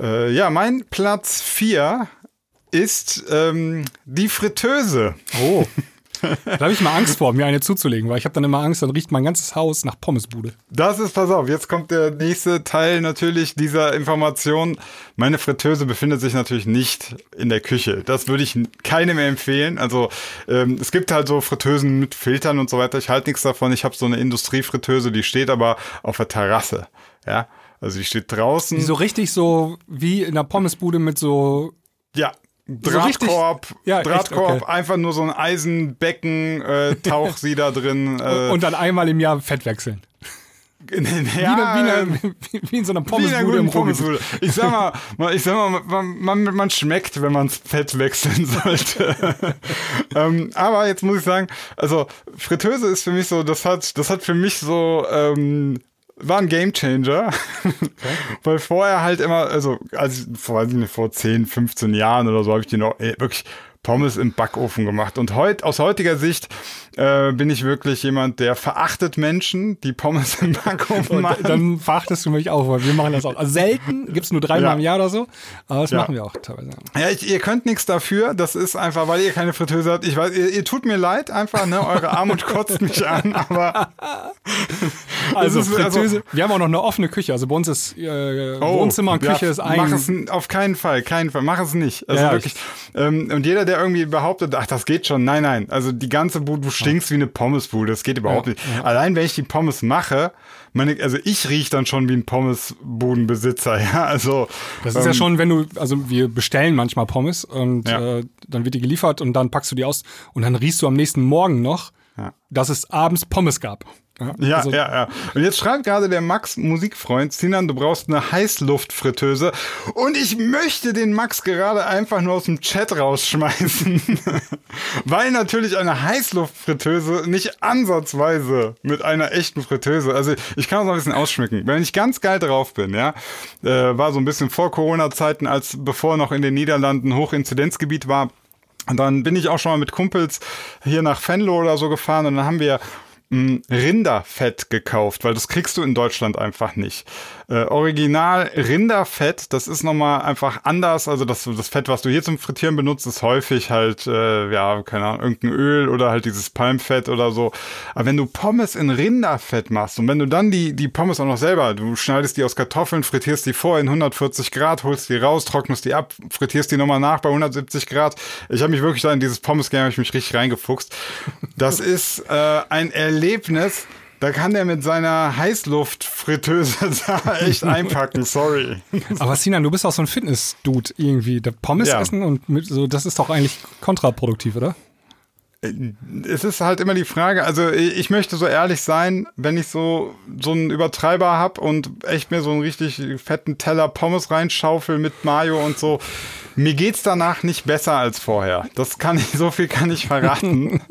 äh, ja mein Platz 4 ist ähm, die Fritteuse. oh. da habe ich mal Angst vor, mir eine zuzulegen, weil ich habe dann immer Angst, dann riecht mein ganzes Haus nach Pommesbude. Das ist, pass auf, jetzt kommt der nächste Teil natürlich dieser Information. Meine Fritteuse befindet sich natürlich nicht in der Küche. Das würde ich keinem mehr empfehlen. Also ähm, es gibt halt so Fritteusen mit Filtern und so weiter. Ich halte nichts davon. Ich habe so eine Industriefritteuse, die steht aber auf der Terrasse. Ja, also die steht draußen. Die so richtig so wie in der Pommesbude mit so Ja. So Drahtkorb, Ja, echt, Drahtkorb, okay. einfach nur so ein Eisenbecken, äh, Tauch sie da drin. Äh, und dann einmal im Jahr Fett wechseln. ja, wie, eine, wie, eine, wie, in so einer Wie in einer Pommesbude im. Pommesbude. Ich sag mal, man- ich sag mal, man, man, man schmeckt, wenn man Fett wechseln sollte. ähm, aber jetzt muss ich sagen, also Fritteuse ist für mich so, das hat, das hat für mich so, ähm, war ein Gamechanger. Weil vorher halt immer, also als vor, weiß ich nicht, vor 10, 15 Jahren oder so habe ich die noch ey, wirklich Pommes im Backofen gemacht. Und heut, aus heutiger Sicht äh, bin ich wirklich jemand, der verachtet Menschen, die Pommes im Backofen Und machen. dann verachtest du mich auch, weil wir machen das auch. Also selten, gibt's nur dreimal Ja. im Jahr oder so, aber das Ja. machen wir auch teilweise. Ja, ich, ihr könnt nichts dafür. Das ist einfach, weil ihr keine Fritteuse habt. Ich weiß, ihr, ihr tut mir leid einfach, ne? Eure Armut kotzt mich an, aber Also, ist- also- Fritteuse, wir haben auch noch eine offene Küche. Also bei uns ist äh, Wohnzimmer und Oh, ja, Küche ist ein. Mach es auf keinen Fall, keinen Fall. Mach es nicht. Also wirklich. Ähm, und jeder, der irgendwie behauptet, ach, das geht schon. Nein, nein. Also die ganze Bude, stinkst wie eine Pommesbude. Das geht überhaupt Ja, nicht. Allein wenn ich die Pommes mache, meine, also ich riech dann schon wie ein Pommesbudenbesitzer. Ja, also. Das ist ja schon, wenn du, also wir bestellen manchmal Pommes und Ja. äh, dann wird die geliefert und dann packst du die aus und dann riechst du am nächsten Morgen noch ja. dass es abends Pommes gab. Ja, ja, also, ja, ja. Und jetzt schreibt gerade der Max Musikfreund, Sinan, du brauchst eine Heißluftfritteuse. Und ich möchte den Max gerade einfach nur aus dem Chat rausschmeißen. Weil natürlich eine Heißluftfritteuse nicht ansatzweise mit einer echten Fritteuse, also ich kann es noch ein bisschen ausschmücken. Wenn ich ganz geil drauf bin, ja, äh, war so ein bisschen vor Corona-Zeiten, als bevor noch in den Niederlanden Hochinzidenzgebiet war, und dann bin ich auch schon mal mit Kumpels hier nach Venlo oder so gefahren und dann haben wir Rinderfett gekauft, weil das kriegst du in Deutschland einfach nicht. Äh, Original Rinderfett, das ist nochmal einfach anders. Also das, das Fett, was du hier zum Frittieren benutzt, ist häufig halt, äh, ja, keine Ahnung, irgendein Öl oder halt dieses Palmfett oder so. Aber wenn du Pommes in Rinderfett machst und wenn du dann die, die Pommes auch noch selber, du schneidest die aus Kartoffeln, frittierst die vor in 140 Grad, holst die raus, trocknest die ab, frittierst die nochmal nach bei 170 Grad. Ich habe mich wirklich da in dieses Pommes-Game, ich mich richtig reingefuchst. Das ist äh, ein Erlebnis, da kann der mit seiner Heißluftfritteuse da echt einpacken, sorry. Aber Sinan, du bist auch so ein Fitness-Dude irgendwie. Der Pommes ja. essen und mit, so, das ist doch eigentlich kontraproduktiv, oder? Es ist halt immer die Frage, also ich möchte so ehrlich sein, wenn ich so, so einen Übertreiber habe und echt mir so einen richtig fetten Teller Pommes reinschaufel mit Mayo und so, mir geht's danach nicht besser als vorher. Das kann ich, so viel kann ich verraten.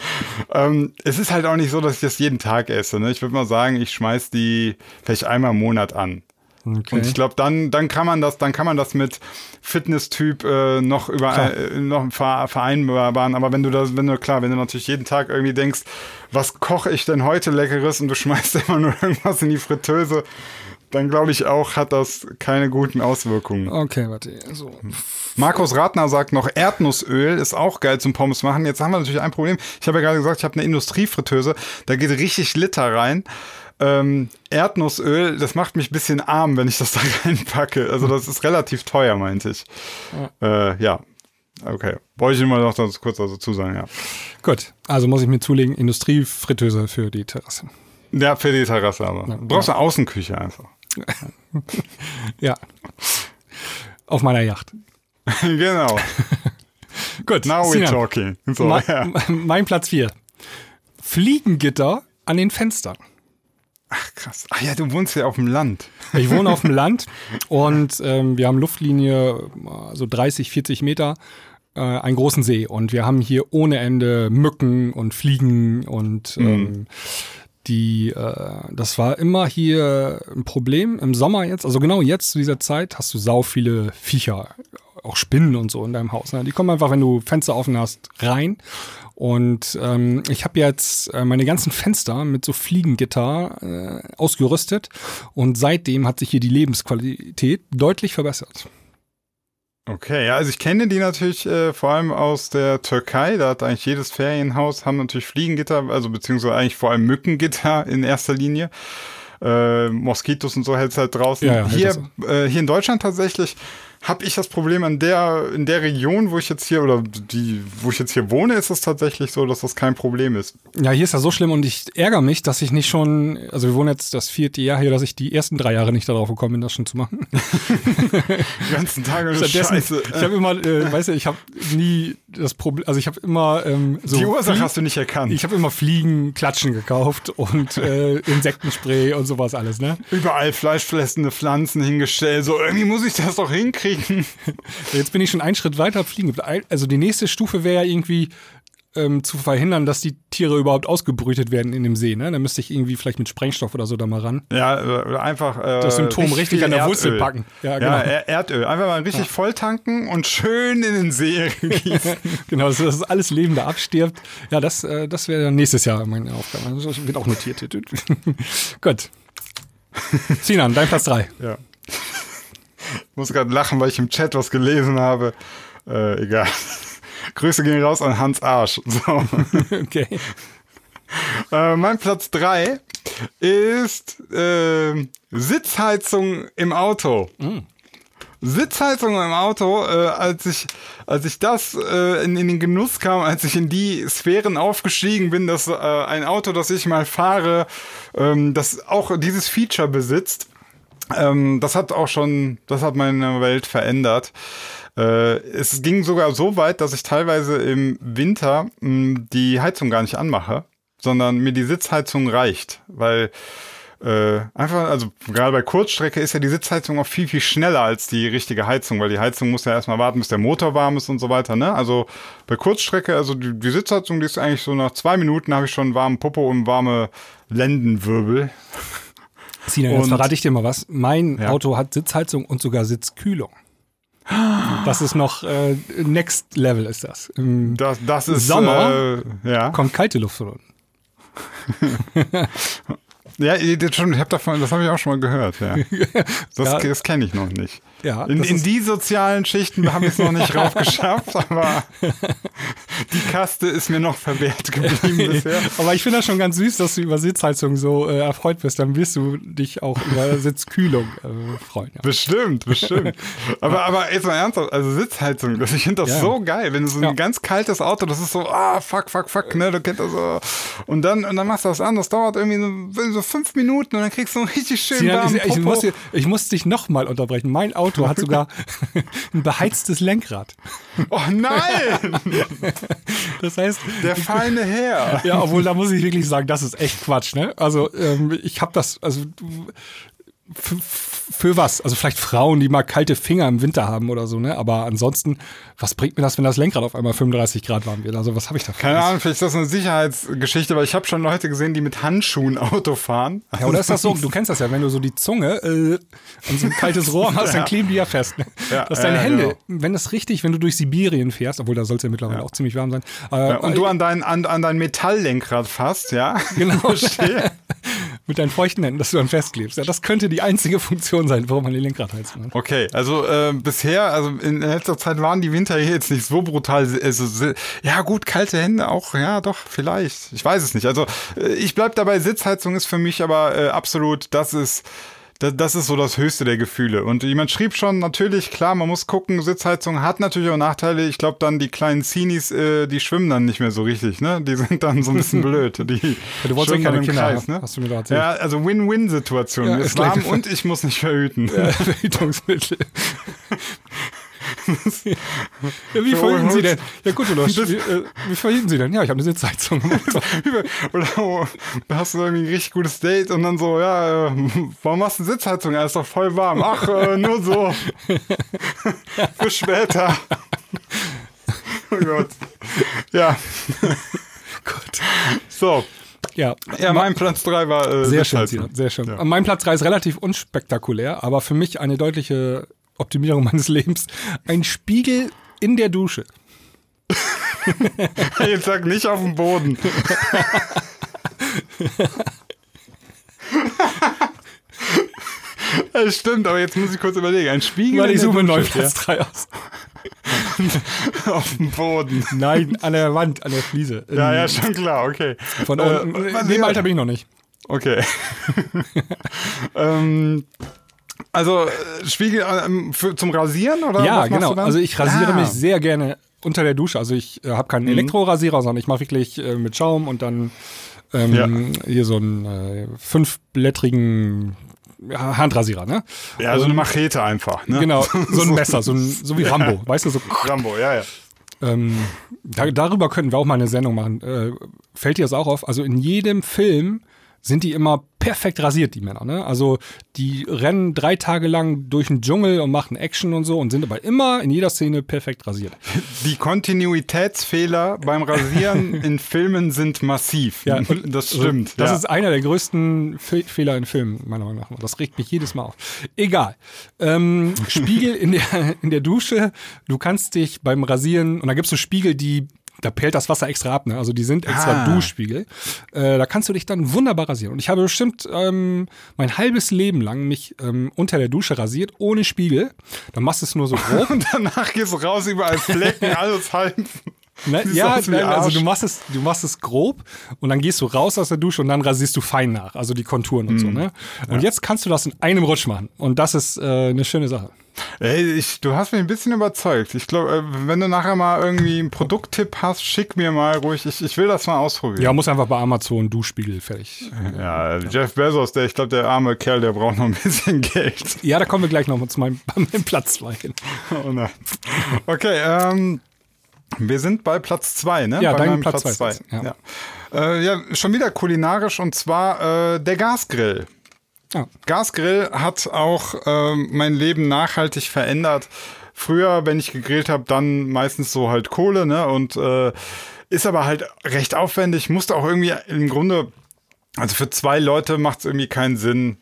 ähm, es ist halt auch nicht so, dass ich das jeden Tag esse. Ne? Ich würde mal sagen, ich schmeiß die vielleicht einmal im Monat an. Okay. Und ich glaube, dann, dann kann man das, dann kann man das mit Fitness-Typ äh, noch über äh, noch vereinbaren. Aber wenn du das, wenn du klar, wenn du natürlich jeden Tag irgendwie denkst, was koche ich denn heute Leckeres und du schmeißt immer nur irgendwas in die Fritteuse, dann glaube ich auch, hat das keine guten Auswirkungen. Okay, warte. So. Markus Ratner sagt noch, Erdnussöl ist auch geil zum Pommes machen. Jetzt haben wir natürlich ein Problem. Ich habe ja gerade gesagt, ich habe eine Industriefritteuse. Da geht richtig Liter rein. Ähm, Erdnussöl, das macht mich ein bisschen arm, wenn ich das da reinpacke. Also das ist relativ teuer, meinte ich. Ja. Äh, ja. Okay. Wollte ich immer noch kurz dazu sagen, ja. Gut, also muss ich mir zulegen, Industriefritteuse für die Terrasse. Ja, für die Terrasse aber. Ja, du brauchst ja. eine Außenküche einfach. ja. Auf meiner Yacht. genau. Gut. Now we're talking. So, mein, mein Platz 4. Fliegengitter an den Fenstern. Ach krass. Ach ja, du wohnst ja auf dem Land. Ich wohne auf dem Land und ähm, wir haben Luftlinie so 30, 40 Meter, äh, einen großen See und wir haben hier ohne Ende Mücken und Fliegen und mhm. ähm, die, äh, das war immer hier ein Problem im Sommer jetzt, also genau jetzt zu dieser Zeit hast du sau viele Viecher, auch Spinnen und so in deinem Haus. Ne? Die kommen einfach, wenn du Fenster offen hast, rein. Und ähm, ich habe jetzt äh, meine ganzen Fenster mit so Fliegengitter äh, ausgerüstet und seitdem hat sich hier die Lebensqualität deutlich verbessert. Okay, ja, also ich kenne die natürlich äh, vor allem aus der Türkei. Da hat eigentlich jedes Ferienhaus haben natürlich Fliegengitter, also beziehungsweise eigentlich vor allem Mückengitter in erster Linie. Äh, Moskitos und so hält es halt draußen. Ja, ja, hier, äh, hier in Deutschland tatsächlich habe ich das Problem an der, in der Region, wo ich jetzt hier oder die, wo ich jetzt hier wohne, ist es tatsächlich so, dass das kein Problem ist. Ja, hier ist das so schlimm und ich ärgere mich, dass ich nicht schon, also wir wohnen jetzt das vierte Jahr hier, dass ich die ersten drei Jahre nicht darauf gekommen bin, das schon zu machen. die ganzen Tage Scheiße. Ich habe immer, äh, weißt du, ich habe nie das Problem, also ich habe immer ähm, so. Die Ursache Flie hast du nicht erkannt. Ich habe immer Fliegen, Klatschen gekauft und äh, Insektenspray und sowas alles, ne? Überall fleischfressende Pflanzen hingestellt, so irgendwie muss ich das doch hinkriegen kriegen. Jetzt bin ich schon einen Schritt weiter fliegen. Also die nächste Stufe wäre ja irgendwie ähm, zu verhindern, dass die Tiere überhaupt ausgebrütet werden in dem See. Ne? Da müsste ich irgendwie vielleicht mit Sprengstoff oder so da mal ran. Ja, oder einfach äh, das Symptom richtig an der Wurzel packen. Ja, genau. ja, Erdöl. Einfach mal richtig ja. voll tanken und schön in den See gießen. genau, dass, dass alles Leben da abstirbt. Ja, das, äh, das wäre nächstes Jahr meine Aufgabe. Das wird auch notiert. Gut. Sinan, dein Platz 3. Ja. Ich muss gerade lachen, weil ich im Chat was gelesen habe. Äh, egal. Grüße gehen raus an Hans Arsch. So. Okay. Äh, mein Platz 3 ist äh, Sitzheizung im Auto. Mm. Sitzheizung im Auto, äh, als ich als ich das äh, in, in den Genuss kam, als ich in die Sphären aufgestiegen bin, dass äh, ein Auto, das ich mal fahre, ähm, das auch dieses Feature besitzt, ähm, das hat auch schon, das hat meine Welt verändert. Äh, es ging sogar so weit, dass ich teilweise im Winter mh, hm, die Heizung gar nicht anmache. sondern mir die Sitzheizung reicht, weil äh, einfach, also gerade bei Kurzstrecke ist ja die Sitzheizung auch viel, viel schneller als die richtige Heizung, weil die Heizung muss ja erstmal warten, bis der Motor warm ist und so weiter, ne? Also bei Kurzstrecke, also die, die Sitzheizung, die ist eigentlich so nach zwei Minuten habe ich schon einen warmen Popo und warme Lendenwirbel. Sina, jetzt Und- verrate ich dir mal was. Mein Ja. Auto hat Sitzheizung und sogar Sitzkühlung. Das ist noch äh, Next Level ist das. Im Das, das ist Sommer? Äh, ja. kommt kalte Luft von unten. Ja, das, schon, ich hab davon, das habe ich auch schon mal gehört. Ja. Das, das kenne ich noch nicht. Ja, In, in die sozialen Schichten habe ich es noch nicht raufgeschafft, aber die Kaste ist mir noch verwehrt geblieben bisher. Aber ich finde das schon ganz süß, dass du über Sitzheizung so äh, erfreut bist. Dann wirst du dich auch über Sitzkühlung äh, freuen. Ja. Bestimmt, bestimmt. Aber, aber jetzt mal ernsthaft, also Sitzheizung, das, ich finde das Ja. so geil. Wenn du so ein ganz kaltes Auto, das ist so, ah, fuck, fuck, fuck, ne, du kennst das so. Und dann, und dann machst du das an, das dauert irgendwie so, so fünf Minuten und dann kriegst du einen richtig schön Sinan, warmen ich, ich, muss, ich muss dich nochmal unterbrechen. Mein Auto hat sogar ein beheiztes Lenkrad. Oh nein, Das heißt, der feine Herr. ja, obwohl da muss ich wirklich sagen, das ist echt Quatsch. Ne? Also ähm, ich habe das, also für, was? Also vielleicht Frauen, die mal kalte Finger im Winter haben oder so, ne? Aber ansonsten, was bringt mir das, wenn das Lenkrad auf einmal 35 Grad warm wird? Also was habe ich da? Keine Ahnung, vielleicht ist das eine Sicherheitsgeschichte, aber ich habe schon Leute gesehen, die mit Handschuhen Auto fahren. Ja, oder ist das so? Du kennst das ja, wenn du so die Zunge äh, an so ein kaltes Rohr hast, dann kleben die ja fest. Ne? Ja, Dass deine ja, Hände, genau. wenn das richtig, wenn du durch Sibirien fährst, obwohl da soll es ja mittlerweile auch ziemlich warm sein. Äh, Ja, und du an dein, an, an dein Metalllenkrad fasst, ja? genau mit deinen feuchten Händen, dass du dann festklebst. Ja, das könnte die einzige Funktion sein, warum man die Lenkradheizung hat. Okay, also äh, bisher, also in letzter Zeit waren die Winter hier jetzt nicht so brutal. Also, ja gut, kalte Hände auch, ja doch, vielleicht. Ich weiß es nicht. Also äh, ich bleib dabei, Sitzheizung ist für mich aber äh, absolut, das ist... Das, das ist so das höchste der Gefühle. Und jemand schrieb schon, natürlich, klar, man muss gucken, Sitzheizung hat natürlich auch Nachteile. Ich glaube dann, die kleinen Zinis, äh, die schwimmen dann nicht mehr so richtig, ne? Die sind dann so ein bisschen blöd. Die du wolltest ja keine Kinder Kreis, ne? hast du mir doch erzählt. Ja, also Win-Win-Situation. Ja, gleich. und ich muss nicht verhüten. Äh, Verhütungsmittel. Ja, wie verhüten Sie denn? Ja gut, Ulosch, wie, äh, wie verhüten Sie denn? Ja, ich habe eine Sitzheizung. Oder da hast du irgendwie ein richtig gutes Date und dann so, ja, äh, warum machst du eine Sitzheizung? Er ist doch voll warm. Ach, äh, nur so. Für später. oh Gott. Ja. Gut. So. Ja, Ja, mein Platz 3 war äh, Sehr schön, Sitzheizung. Sinan, sehr schön. Ja. Mein Platz 3 ist relativ unspektakulär, aber für mich eine deutliche Optimierung meines Lebens. Ein Spiegel in der Dusche. Jetzt sag nicht auf dem Boden. Das stimmt, aber jetzt muss ich kurz überlegen. Ein Spiegel Weil in ich der suche neuen Platz 3 aus. auf dem Boden. Nein, an der Wand, an der Fliese. Ja, ja, schon klar, okay. Von Äh, unten. In dem. Alter bin ich noch nicht. Okay. ähm, also äh, Spiegel ähm, für, zum Rasieren oder Ja, genau. Also ich rasiere Ah. mich sehr gerne unter der Dusche. Also ich äh, habe keinen Mhm. Elektrorasierer, sondern ich mache wirklich äh, mit Schaum und dann ähm, Ja. hier so einen äh, fünfblättrigen ja, Handrasierer, ne? Ja, so eine Machete einfach. Ne? Genau, so ein Messer, so, ein, so wie Rambo, weißt du, so. Rambo, ja, ja. Ähm, da, darüber könnten wir auch mal eine Sendung machen. Äh, fällt dir das auch auf? Also in jedem Film sind die immer perfekt rasiert, die Männer. Ne? Also die rennen drei Tage lang durch den Dschungel und machen Action und so und sind aber immer in jeder Szene perfekt rasiert. Die Kontinuitätsfehler beim Rasieren in Filmen sind massiv. Ja, das stimmt. Das ja. ist einer der größten Fe Fehler in Filmen, meiner Meinung nach. Das regt mich jedes Mal auf. Egal. Ähm, Spiegel in der, in der Dusche. Du kannst dich beim Rasieren, und da gibt es so Spiegel, die, da pellt das Wasser extra ab, ne? Also die sind extra Ah. Duschspiegel. Äh, da kannst du dich dann wunderbar rasieren. Und ich habe bestimmt ähm, mein halbes Leben lang mich ähm, unter der Dusche rasiert, ohne Spiegel. Dann machst du es nur so grob. Und danach gehst du raus, überall Flecken, alles halb. Ne? Siehst Ja, also du machst es, du machst es grob und dann gehst du raus aus der Dusche und dann rasierst du fein nach, also die Konturen und Mhm. so. Ne? Und jetzt kannst du das in einem Rutsch machen und das ist äh, eine schöne Sache. Ey, ich, du hast mich ein bisschen überzeugt. Ich glaube, äh, wenn du nachher mal irgendwie einen Produkttipp hast, schick mir mal ruhig. Ich, ich will das mal ausprobieren. Ja, muss einfach bei Amazon Duschspiegel fertig. Ja, Jeff Bezos, der, ich glaube, der arme Kerl, der braucht noch ein bisschen Geld. Ja, da kommen wir gleich noch mal zu meinem, meinem Platz 2 hin. Oh nein. Okay, ähm, Wir sind bei Platz zwei, ne? Ja, bei dein meinem Platz zwei. Ja. Ja. Äh, ja, schon wieder kulinarisch und zwar äh, der Gasgrill. Ja. Gasgrill hat auch ähm, mein Leben nachhaltig verändert. Früher, wenn ich gegrillt habe, dann meistens so halt Kohle, ne? Und äh, ist aber halt recht aufwendig. Musste auch irgendwie im Grunde, also für zwei Leute macht es irgendwie keinen Sinn,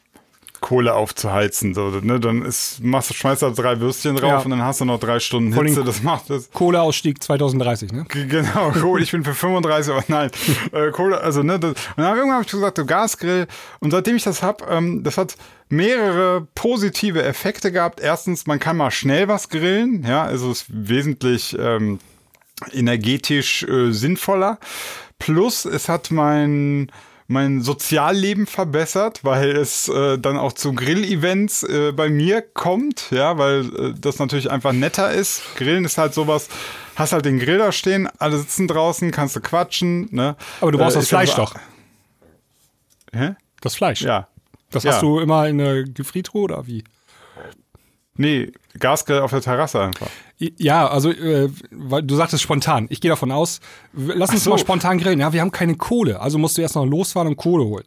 Kohle aufzuheizen. So, ne? Dann ist, machst du, schmeißt da drei Würstchen drauf Ja. und dann hast du noch drei Stunden Vor Hitze. Das macht das. Kohleausstieg 2030, ne? Genau, Kohle, ich bin für 35, aber nein, äh, Kohle, also ne, das, und dann irgendwann habe ich gesagt, so Gasgrill und seitdem ich das hab, ähm, das hat mehrere positive Effekte gehabt. Erstens, man kann mal schnell was grillen, ja, also es ist wesentlich ähm, energetisch äh, sinnvoller. Plus, es hat mein mein Sozialleben verbessert, weil es äh, dann auch zu Grillevents äh, bei mir kommt, ja, weil äh, das natürlich einfach netter ist. Grillen ist halt sowas, hast halt den Grill da stehen, alle sitzen draußen, kannst du quatschen, ne? Aber du brauchst Äh, das Fleisch doch. Hä? Das Fleisch. Ja. Das Ja. hast du immer in der Gefriertruhe oder wie? Nee, Gasgrill auf der Terrasse einfach. Ja, also äh, du sagtest spontan. Ich gehe davon aus, lass uns so. mal spontan grillen. Ja, wir haben keine Kohle, also musst du erst noch losfahren und Kohle holen.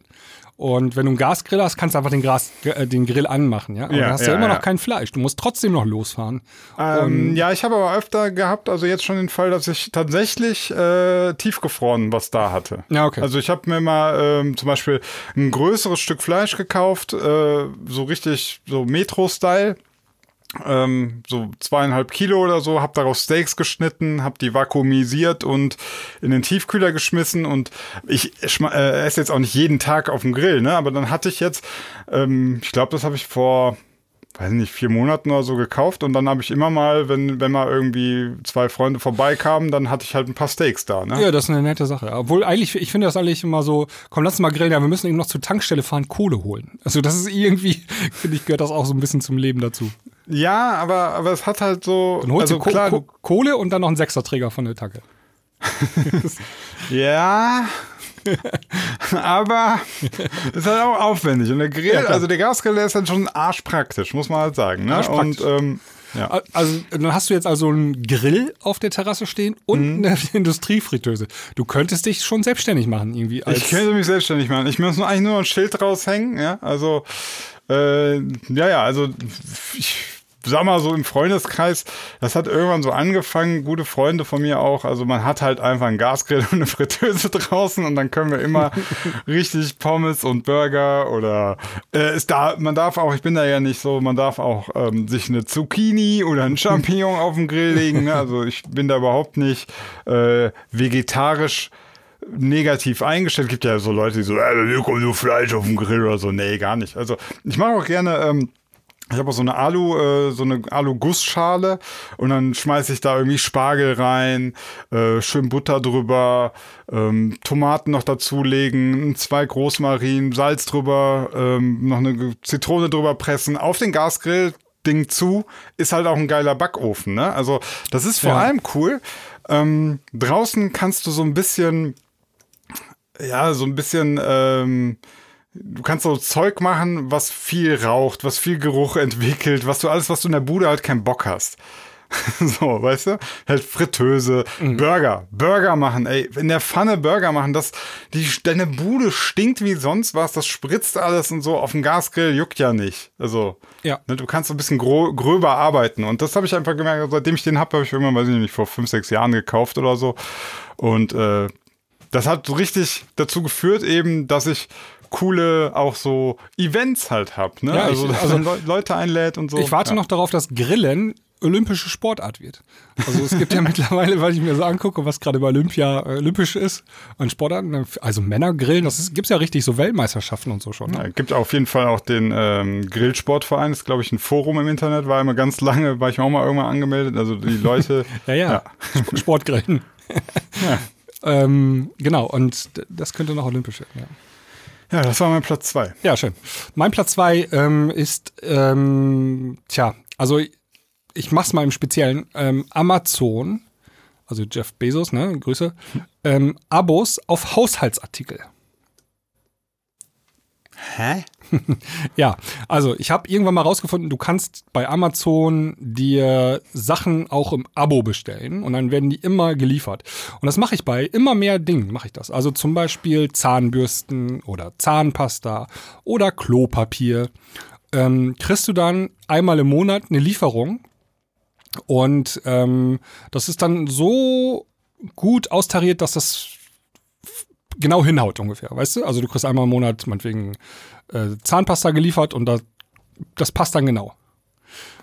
Und wenn du einen Gasgrill hast, kannst du einfach den, Gras, äh, den Grill anmachen, ja. Aber Ja, dann hast du ja ja, immer ja. noch kein Fleisch. Du musst trotzdem noch losfahren. Ähm, ja, ich habe aber öfter gehabt, also jetzt schon den Fall, dass ich tatsächlich äh, tiefgefroren was da hatte. Ja, okay. Also ich habe mir mal ähm, zum Beispiel ein größeres Stück Fleisch gekauft, äh, so richtig so Metro-Style. Ähm, so zweieinhalb Kilo oder so, habe daraus Steaks geschnitten, habe die vakuumisiert und in den Tiefkühler geschmissen und ich äh, esse jetzt auch nicht jeden Tag auf dem Grill, ne? Aber dann hatte ich jetzt, ähm, ich glaube, das habe ich vor weiß nicht, vier Monaten oder so gekauft und dann habe ich immer mal, wenn, wenn mal irgendwie zwei Freunde vorbeikamen, dann hatte ich halt ein paar Steaks da, ne? Ja, das ist eine nette Sache. Obwohl eigentlich, ich finde das eigentlich immer so, komm, lass uns mal grillen, ja, wir müssen eben noch zur Tankstelle fahren, Kohle holen. Also das ist irgendwie, finde ich, gehört das auch so ein bisschen zum Leben dazu. Ja, aber, aber es hat halt so, Dann holst also du klar, Ko Kohle und dann noch einen Sechserträger von der Tanke. ja, aber ist halt auch aufwendig und der Grill, Ja, also der Gasgrill, der ist halt schon arschpraktisch, muss man halt sagen, ne? Und, ähm, ja. Also dann hast du jetzt also einen Grill auf der Terrasse stehen und Mhm. eine Industriefritteuse. Du könntest dich schon selbstständig machen irgendwie. Als Ich könnte mich selbstständig machen. Ich muss nur eigentlich nur ein Schild raushängen, ja. Also, äh, ja, ja, also ich sag mal so im Freundeskreis, das hat irgendwann so angefangen, gute Freunde von mir auch. Also man hat halt einfach einen Gasgrill und eine Fritteuse draußen und dann können wir immer richtig Pommes und Burger oder äh, ist da, man darf auch, ich bin da ja nicht so, man darf auch ähm, sich eine Zucchini oder ein Champignon auf den Grill legen. Ne? Also ich bin da überhaupt nicht äh, vegetarisch negativ eingestellt. Gibt ja so Leute, die so, äh, mir kommt nur Fleisch auf den Grill oder so. Nee, gar nicht. Also ich mache auch gerne, ähm, ich habe auch so eine Alu, äh, so eine Alu-Gussschale und dann schmeiße ich da irgendwie Spargel rein, äh, schön Butter drüber, ähm, Tomaten noch dazulegen, zwei Großmarinen, Salz drüber, ähm, noch eine Zitrone drüber pressen, auf den Gasgrill, Ding zu, ist halt auch ein geiler Backofen, ne? Also das ist vor Ja. allem cool. Ähm, draußen kannst du so ein bisschen, ja, so ein bisschen, ähm, du kannst so Zeug machen, was viel raucht, was viel Geruch entwickelt, was du alles, was du in der Bude halt keinen Bock hast. so, weißt du? Halt Fritteuse, Burger, Burger machen, ey, in der Pfanne Burger machen, das, die, deine Bude stinkt wie sonst was, das spritzt alles und so, auf dem Gasgrill juckt ja nicht. Also, Ja. ne, du kannst so ein bisschen gröber arbeiten und das habe ich einfach gemerkt, seitdem ich den habe, habe ich irgendwann, weiß ich nicht, vor fünf, sechs Jahren gekauft oder so und, äh, das hat so richtig dazu geführt eben, dass ich coole auch so Events halt hab, ne? Ja, ich- also, dass also- man Leu- Leute einlädt und so. Ich warte ja. noch darauf, dass Grillen olympische Sportart wird. Also es gibt ja mittlerweile, weil ich mir so angucke, was gerade bei Olympia äh, olympisch ist an Sportarten, also Männer grillen, das ist, gibt's ja richtig so Weltmeisterschaften und so schon. Ne? Ja, gibt auf jeden Fall auch den ähm, Grillsportverein, ist glaube ich ein Forum im Internet, war immer ganz lange, war ich auch mal irgendwann angemeldet. Also die Leute, Ja, ja, Sp- Sportgrillen. Ähm, genau, und das könnte noch olympisch werden. Ja. ja, das war mein Platz zwei. Ja, schön. Mein Platz zwei ähm, ist, ähm, tja, also ich mach's mal im Speziellen. Ähm, Amazon, also Jeff Bezos, ne, Grüße, ähm, Abos auf Haushaltsartikel. Hä? ja, also ich habe irgendwann mal rausgefunden, du kannst bei Amazon dir Sachen auch im Abo bestellen und dann werden die immer geliefert. Und das mache ich bei immer mehr Dingen, mache ich das. Also zum Beispiel Zahnbürsten oder Zahnpasta oder Klopapier. Ähm, kriegst du dann einmal im Monat eine Lieferung und ähm, das ist dann so gut austariert, dass das genau hinhaut ungefähr, weißt du? Also du kriegst einmal im Monat meinetwegen äh, Zahnpasta geliefert und das, das passt dann genau.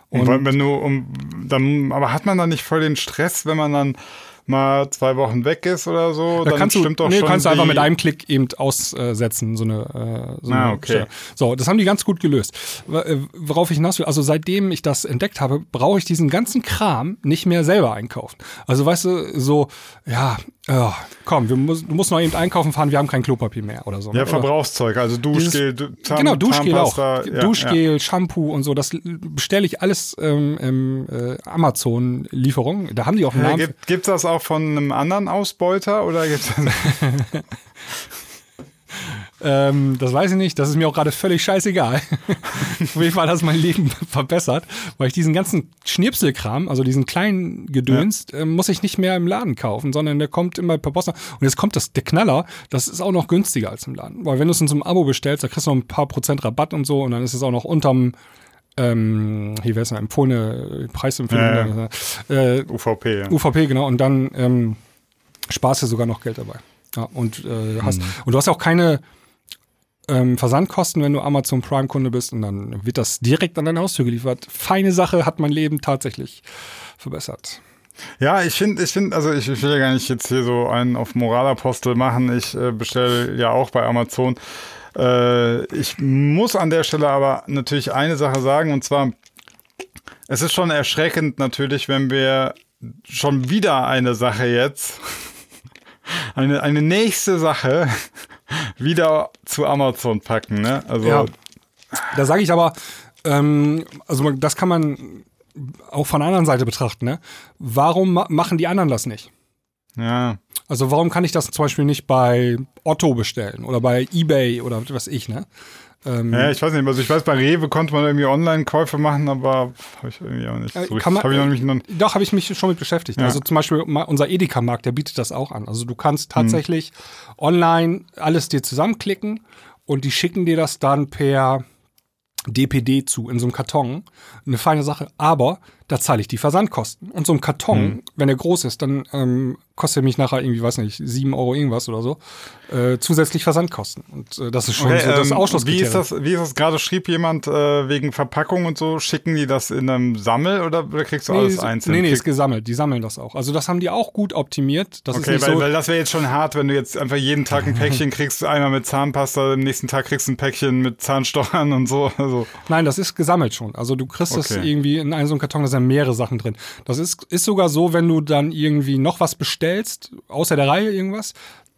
Und, und wenn du, um, dann, aber hat man dann nicht voll den Stress, wenn man dann mal zwei Wochen weg ist oder so, da dann kannst stimmt du, doch nee, schon. kannst du einfach mit einem Klick eben aussetzen, so eine, äh, so Ah, eine okay. Stelle. So, das haben die ganz gut gelöst. Äh, Worauf ich hinaus will, also seitdem ich das entdeckt habe, brauche ich diesen ganzen Kram nicht mehr selber einkaufen. Also weißt du, so, ja, äh, komm, wir muss, du musst noch eben einkaufen fahren, wir haben kein Klopapier mehr oder so. Ja, Oder- Verbrauchszeug, also Duschgel, du- Zahn, genau, Duschgel auch. Ja, Duschgel, Shampoo und so, das bestelle ich alles ähm, äh, Amazon-Lieferung. Da haben die auch einen Ja. Namen. Gibt, gibt's das auch von einem anderen Ausbeuter oder gibt's das? Ähm, das weiß ich nicht, das ist mir auch gerade völlig scheißegal. Auf jeden Fall hat das mein Leben verbessert, weil ich diesen ganzen Schnipselkram, also diesen kleinen Gedöns, ähm, muss ich nicht mehr im Laden kaufen, sondern der kommt immer per Post. Und jetzt kommt das, der Knaller, das ist auch noch günstiger als im Laden. Weil wenn du es in so einem Abo bestellst, da kriegst du noch ein paar Prozent Rabatt und so und dann ist es auch noch unterm ähm, hier wäre es eine empfohlene Preisempfehlung. Ja, Äh, UVP. Ja. UVP, genau. Und dann ähm, sparst du sogar noch Geld dabei. Ja, und, äh, hast, und du hast auch keine ähm, Versandkosten, wenn du Amazon Prime-Kunde bist. Und dann wird das direkt an deine Haustür geliefert. Feine Sache, hat mein Leben tatsächlich verbessert. Ja, ich finde, ich finde, also ich, ich will ja gar nicht jetzt hier so einen auf Moralapostel machen. Ich äh, bestelle ja auch bei Amazon. Äh, ich muss an der Stelle aber natürlich eine Sache sagen und zwar, es ist schon erschreckend natürlich, wenn wir schon wieder eine Sache jetzt, eine, eine nächste Sache wieder zu Amazon packen, ne? Also, Ja. Da sage ich aber, ähm, also das kann man auch von der anderen Seite betrachten. Ne? Warum ma machen die anderen das nicht? ja. Also warum kann ich das zum Beispiel nicht bei Otto bestellen oder bei eBay oder was weiß ich, ne? Ähm, Ja, ich weiß nicht, also ich weiß, bei Rewe konnte man irgendwie Online-Käufe machen, aber habe ich irgendwie auch nicht so Äh, richtig. kann man- Habe ich noch nicht noch, Doch, habe ich mich schon mit beschäftigt. Ja. Also zum Beispiel unser Edeka-Markt, der bietet das auch an. Also du kannst tatsächlich online alles dir zusammenklicken und die schicken dir das dann per DPD zu, in so einem Karton. Eine feine Sache. Aber da zahle ich die Versandkosten. Und so ein Karton, wenn der groß ist, dann ähm, kostet er mich nachher irgendwie, weiß nicht, sieben Euro irgendwas oder so, äh, zusätzlich Versandkosten. Und äh, das ist schon Okay, so das ähm, Ausschlusskriterium. Wie ist das, wie ist das gerade schrieb jemand äh, wegen Verpackung und so, schicken die das in einem Sammel oder, oder kriegst du alles ist- einzeln? Nee, nee, ist gesammelt. Die sammeln das auch. Also das haben die auch gut optimiert. Das Okay, weil, so. weil das wäre jetzt schon hart, wenn du jetzt einfach jeden Tag ein Päckchen kriegst, einmal mit Zahnpasta, am nächsten Tag kriegst du ein Päckchen mit Zahnstochern und so. Also, Nein, das ist gesammelt schon. Also du kriegst das Okay. irgendwie in einem so einem Karton, da mehrere Sachen drin. Das ist, ist sogar so, wenn du dann irgendwie noch was bestellst, außer der Reihe irgendwas,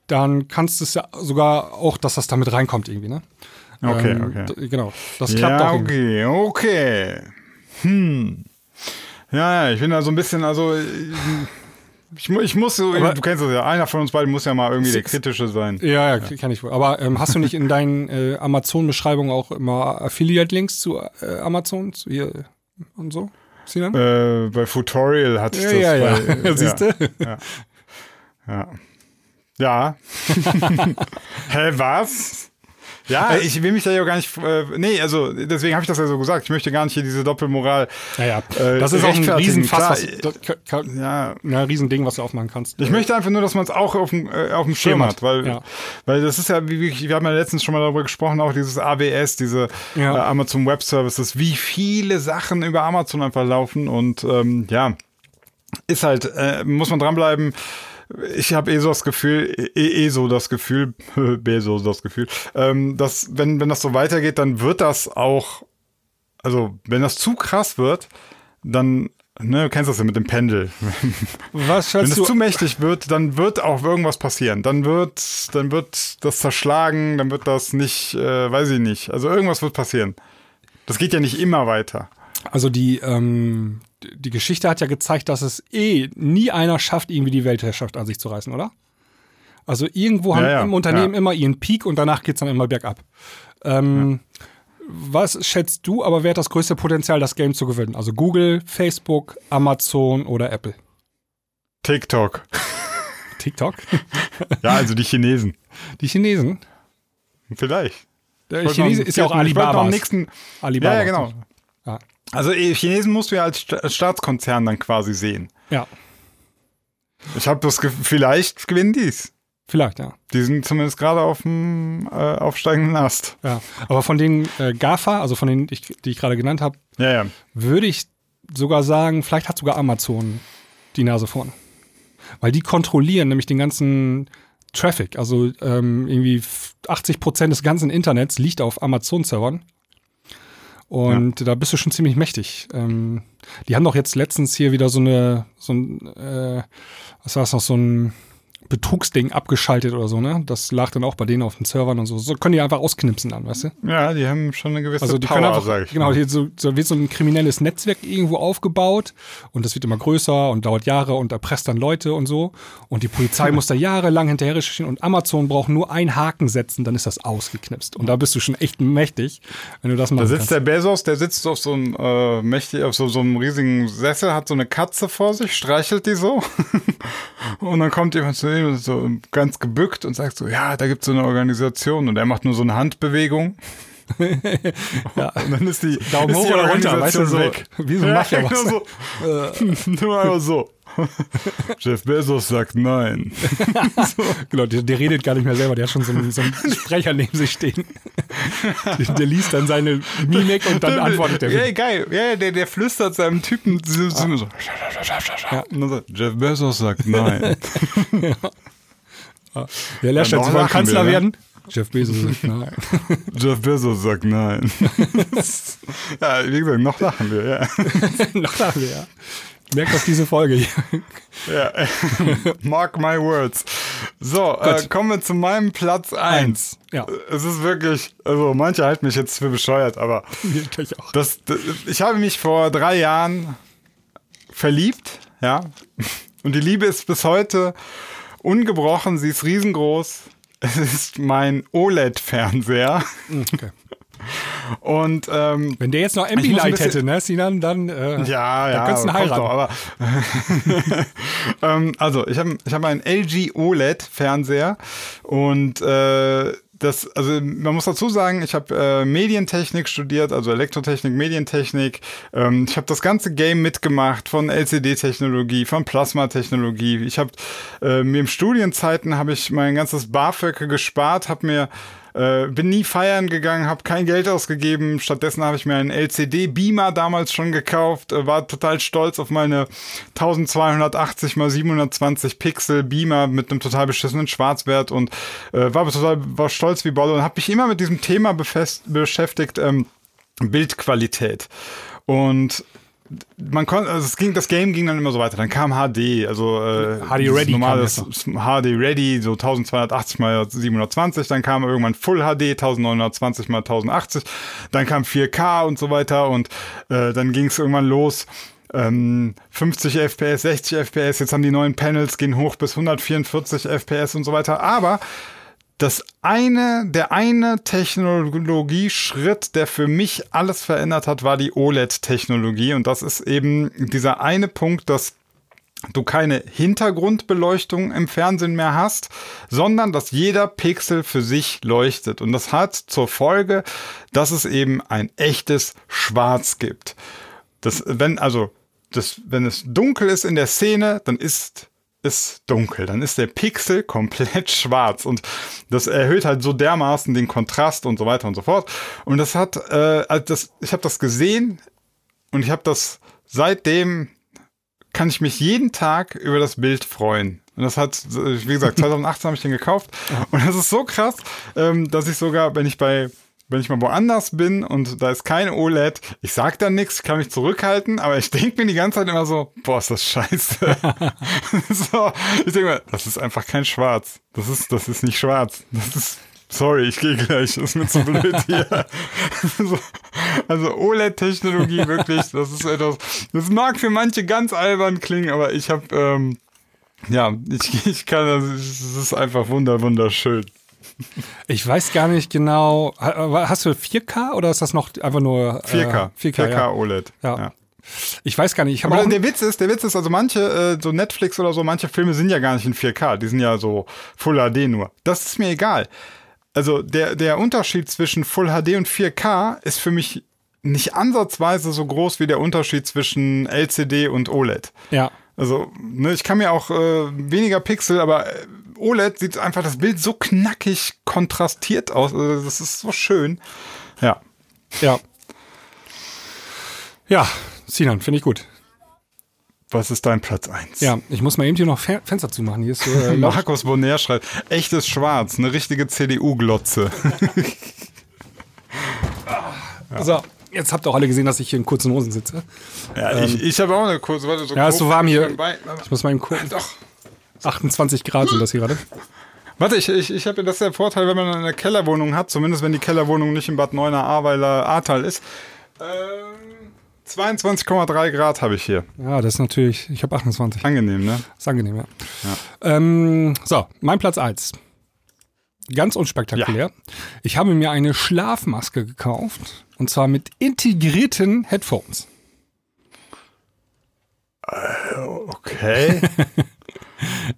dann kannst du es ja sogar auch, dass das damit reinkommt irgendwie, ne? Okay, Ähm, okay. Genau. Das klappt ja, auch. irgendwie. okay, okay. Hm. Ja, ja, ich bin da so ein bisschen, also ich, mu- ich muss so, Aber- du kennst das ja, einer von uns beiden muss ja mal irgendwie der Kritische sein. Ja, ja, kann ich wohl. Aber ähm, hast du nicht in deinen äh, Amazon-Beschreibungen auch immer Affiliate-Links zu äh, Amazon zu hier und so? Sinan? Äh, bei Futorial hatte ich ja, das. ja, ja. Bei, Siehst du? Ja. Ja. Hä, was? Ja, ich will mich da ja gar nicht. Äh, nee, also deswegen habe ich das ja so gesagt. Ich möchte gar nicht hier diese Doppelmoral. Ja, ja. Äh, Das ist auch ein. Riesenfass, Klar, was, das, ka- ka- Ja. ja, Riesending, was du aufmachen kannst. Ich möchte einfach nur, dass man es auch auf dem, äh, auf dem Schirm hat, weil, ja. weil das ist ja, wie, wie wir haben ja letztens schon mal darüber gesprochen, auch dieses AWS, diese Ja. äh, Amazon Web Services, wie viele Sachen über Amazon einfach laufen und ähm, ja, ist halt, äh, muss man dranbleiben. Ich habe eh so das Gefühl, eh, eh so das Gefühl, B so das Gefühl, ähm, dass wenn, wenn das so weitergeht, dann wird das auch, also wenn das zu krass wird, dann, ne, du kennst das ja mit dem Pendel. Was Wenn es zu mächtig wird, dann wird auch irgendwas passieren. Dann wird, dann wird das zerschlagen, dann wird das nicht, äh, weiß ich nicht. Also irgendwas wird passieren. Das geht ja nicht immer weiter. Also die, ähm, die Geschichte hat ja gezeigt, dass es eh nie einer schafft, irgendwie die Weltherrschaft an sich zu reißen, oder? Also irgendwo haben Ja, ja, im Unternehmen ja. immer ihren Peak und danach geht's dann immer bergab. Ähm, Was schätzt du, aber wer hat das größte Potenzial, das Game zu gewinnen? Also Google, Facebook, Amazon oder Apple? TikTok. TikTok? Ja, also die Chinesen. Die Chinesen? Vielleicht. Der Chinese ist ja auch Alibaba. am nächsten, Alibaba. Ja, ja, genau. Ja. Also eh, Chinesen musst du ja als Sta- als Staatskonzern dann quasi sehen. ja, Ich habe das Gefühl, vielleicht gewinnen die's. vielleicht, ja. Die sind zumindest gerade auf dem äh, aufsteigenden Ast. ja. Aber von den äh, GAFA, also von denen, ich, die ich gerade genannt habe, Ja, ja. würde ich sogar sagen, vielleicht hat sogar Amazon die Nase vorn. Weil die kontrollieren nämlich den ganzen Traffic. Also ähm, irgendwie 80 Prozent des ganzen Internets liegt auf Amazon-Servern. Und da bist du schon ziemlich mächtig. Ähm, die haben doch jetzt letztens hier wieder so eine, so ein, äh, was war es noch, so ein Betrugsding abgeschaltet oder so, ne? Das lag dann auch bei denen auf den Servern und so. So können die einfach ausknipsen dann, weißt du? Ja, die haben schon eine gewisse Also die Power, können einfach, sag ich genau, hier so, so wird so ein kriminelles Netzwerk irgendwo aufgebaut und das wird immer größer und dauert Jahre und erpresst dann Leute und so. Und die Polizei muss da jahrelang hinterher recherchieren und Amazon braucht nur einen Haken setzen, dann ist das ausgeknipst. Und da bist du schon echt mächtig, wenn du das Da machen sitzt kannst. der Bezos, der sitzt auf so einem äh, mächtig, auf so, so einem riesigen Sessel, hat so eine Katze vor sich, streichelt die so. und dann kommt jemand zu ist so ganz gebückt und sagt so, ja, da gibt's so eine Organisation und er macht nur so eine Handbewegung. Ja. Und dann ist die Daumen hoch oder runter, weißt du, so, weg. wie so ein Mafia was. nur so. nur einfach so. Jeff Bezos sagt nein. Genau, der, der redet gar nicht mehr selber, der hat schon so einen, so einen Sprecher neben sich stehen. Der, der liest dann seine Mimik und dann antwortet er. Ja, geil. Ja, der, der flüstert seinem Typen so, so, so. Ja. Sagt, Jeff Bezos sagt nein. Der lässt Ja, jetzt noch wollen lachen Kanzler wir, ne? werden. Jeff Bezos sagt nein. Jeff Bezos sagt nein. ja, wie gesagt, noch lachen wir, ja. Noch lachen wir, ja. Merkt auf diese Folge hier. ja. Mark my words. So, äh, kommen wir zu meinem Platz 1. Ja. Es ist wirklich, also manche halten mich jetzt für bescheuert, aber Mir gleich auch. das, das, ich habe mich vor drei Jahren verliebt, ja. Und die Liebe ist bis heute ungebrochen, sie ist riesengroß. Es ist mein OLED-Fernseher. Okay. Und ähm, Wenn der jetzt noch ein Ambilight hätte, ne, Sinan, dann, äh, Ja, dann ja, kannst du ihn kommt heiraten. doch, aber ähm, also ich habe ich hab einen LG OLED Fernseher und äh, das, also man muss dazu sagen, ich habe äh, Medientechnik studiert, also Elektrotechnik, Medientechnik. Ähm, ich habe das ganze Game mitgemacht von LCD-Technologie, von Plasma-Technologie. Ich habe äh, mir im Studienzeiten habe ich mein ganzes BAföG gespart, habe mir äh, bin nie feiern gegangen, habe kein Geld ausgegeben. Stattdessen habe ich mir einen LCD-Beamer damals schon gekauft, äh, war total stolz auf meine 1280 x 720 Pixel Beamer mit einem total beschissenen Schwarzwert und äh, war total war stolz wie Bolle und habe mich immer mit diesem Thema befest, beschäftigt, ähm, Bildqualität. Und man konnte, also es ging, das Game ging dann immer so weiter. Dann kam HD, also äh, HD Ready normales HD Ready, so 1280 mal 720. Dann kam irgendwann Full HD, 1920 mal 1080. Dann kam 4K und so weiter. Und äh, dann ging es irgendwann los. Ähm, 50 FPS, 60 FPS. Jetzt haben die neuen Panels gehen hoch bis 144 FPS und so weiter. Aber das eine, der eine Technologieschritt, der für mich alles verändert hat, war die OLED-Technologie. Und das ist eben dieser eine Punkt, dass du keine Hintergrundbeleuchtung im Fernsehen mehr hast, sondern dass jeder Pixel für sich leuchtet. Und das hat zur Folge, dass es eben ein echtes Schwarz gibt. Das, wenn, also, das, wenn es dunkel ist in der Szene, dann ist ist dunkel, dann ist der Pixel komplett schwarz und das erhöht halt so dermaßen den Kontrast und so weiter und so fort. Und das hat, äh, also das, ich habe das gesehen und ich habe das seitdem kann ich mich jeden Tag über das Bild freuen. Und das hat, wie gesagt, 2018 habe ich den gekauft. Und das ist so krass, ähm, dass ich sogar, wenn ich bei, wenn ich mal woanders bin und da ist kein OLED, ich sag dann nichts, ich kann mich zurückhalten, aber ich denke mir die ganze Zeit immer so, boah, ist das scheiße. so, ich denke mir, das ist einfach kein Schwarz. Das ist, das ist nicht schwarz. Das ist Sorry, ich gehe gleich. Das ist mir zu blöd hier. so, also OLED-Technologie wirklich, das ist etwas. Das mag für manche ganz albern klingen, aber ich habe ähm, Ja, ich, ich kann das, es ist einfach wunder, wunderschön. Ich weiß gar nicht genau. Ha- Hast du 4K oder ist das noch einfach nur 4K. Äh, 4K, 4K ja. OLED. Ja. Ich weiß gar nicht. Ich Aber der Witz ist, der Witz ist, also manche, äh, so Netflix oder so, manche Filme sind ja gar nicht in 4K, die sind ja so Full HD nur. Das ist mir egal. Also der, der Unterschied zwischen Full HD und 4K ist für mich nicht ansatzweise so groß wie der Unterschied zwischen LCD und OLED. ja. Also, ne, ich kann mir auch äh, weniger Pixel, aber äh, OLED sieht einfach das Bild so knackig kontrastiert aus. Also, das ist so schön. Ja. Ja. Ja, Sinan, finde ich gut. Was ist dein Platz 1? Ja, ich muss mal eben hier noch Fe Fenster zumachen. Hier ist so, äh. Markus Bonner schreibt, echtes Schwarz, eine richtige CDU-Glotze. So, jetzt habt ihr auch alle gesehen, dass ich hier in kurzen Hosen sitze. Ja, ich, ich habe auch eine kurze, warte, so Ja, ist so warm hier. Ich muss mal eben gucken. Doch. 28 Grad sind das hier gerade. Warte, ich, ich, ich habe ja das ist der Vorteil, wenn man eine Kellerwohnung hat, zumindest wenn die Kellerwohnung nicht in Bad Neuenahr Ahrweiler Ahrtal ist. Ähm, 22,3 Grad habe ich hier. Ja, das ist natürlich, ich habe 28. Angenehm, ne? Ist angenehm, ja. Ähm, so, mein Platz 1. Ganz unspektakulär. Ich habe mir eine Schlafmaske gekauft. Und zwar mit integrierten Headphones. Okay.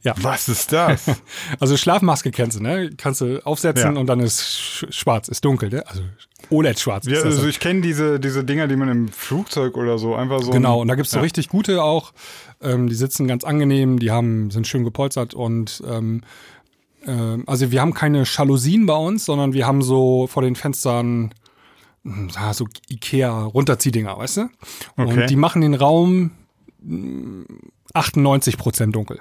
Ja. Was ist das? Also Schlafmaske kennst du, ne? Kannst du aufsetzen Ja. und dann ist sch schwarz, ist dunkel, ne? Also OLED-schwarz. Ja, also ich kenne diese, diese Dinger, die man im Flugzeug oder so einfach so. Genau, und da gibt's so Ja. richtig gute auch. Ähm, die sitzen ganz angenehm, die haben, sind schön gepolstert und ähm, ähm, also wir haben keine Jalousien bei uns, sondern wir haben so vor den Fenstern hm, ja, so Ikea-Runterziehdinger, weißt du? Okay. Und die machen den Raum mm, 98 Prozent dunkel.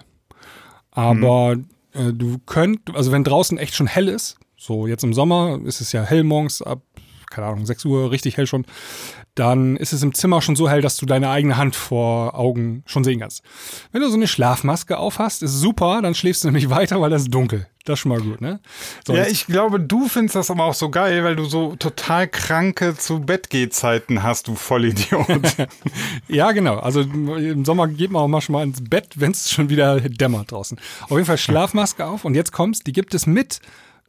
Aber Mhm. äh, du könnt, also wenn draußen echt schon hell ist, so jetzt im Sommer ist es ja hell morgens ab, keine Ahnung, 6 Uhr, richtig hell schon, dann ist es im Zimmer schon so hell, dass du deine eigene Hand vor Augen schon sehen kannst. Wenn du so eine Schlafmaske aufhast, ist super, dann schläfst du nämlich weiter, weil das ist dunkel. Das ist schon mal gut, ne? So, Ja, ich glaube, du findest das aber auch so geil, weil du so total kranke zu Bettgehzeiten hast, du Vollidiot. Ja, genau. Also im Sommer geht man auch manchmal ins Bett, wenn es schon wieder dämmert draußen. Auf jeden Fall Schlafmaske auf und jetzt kommt's, die gibt es mit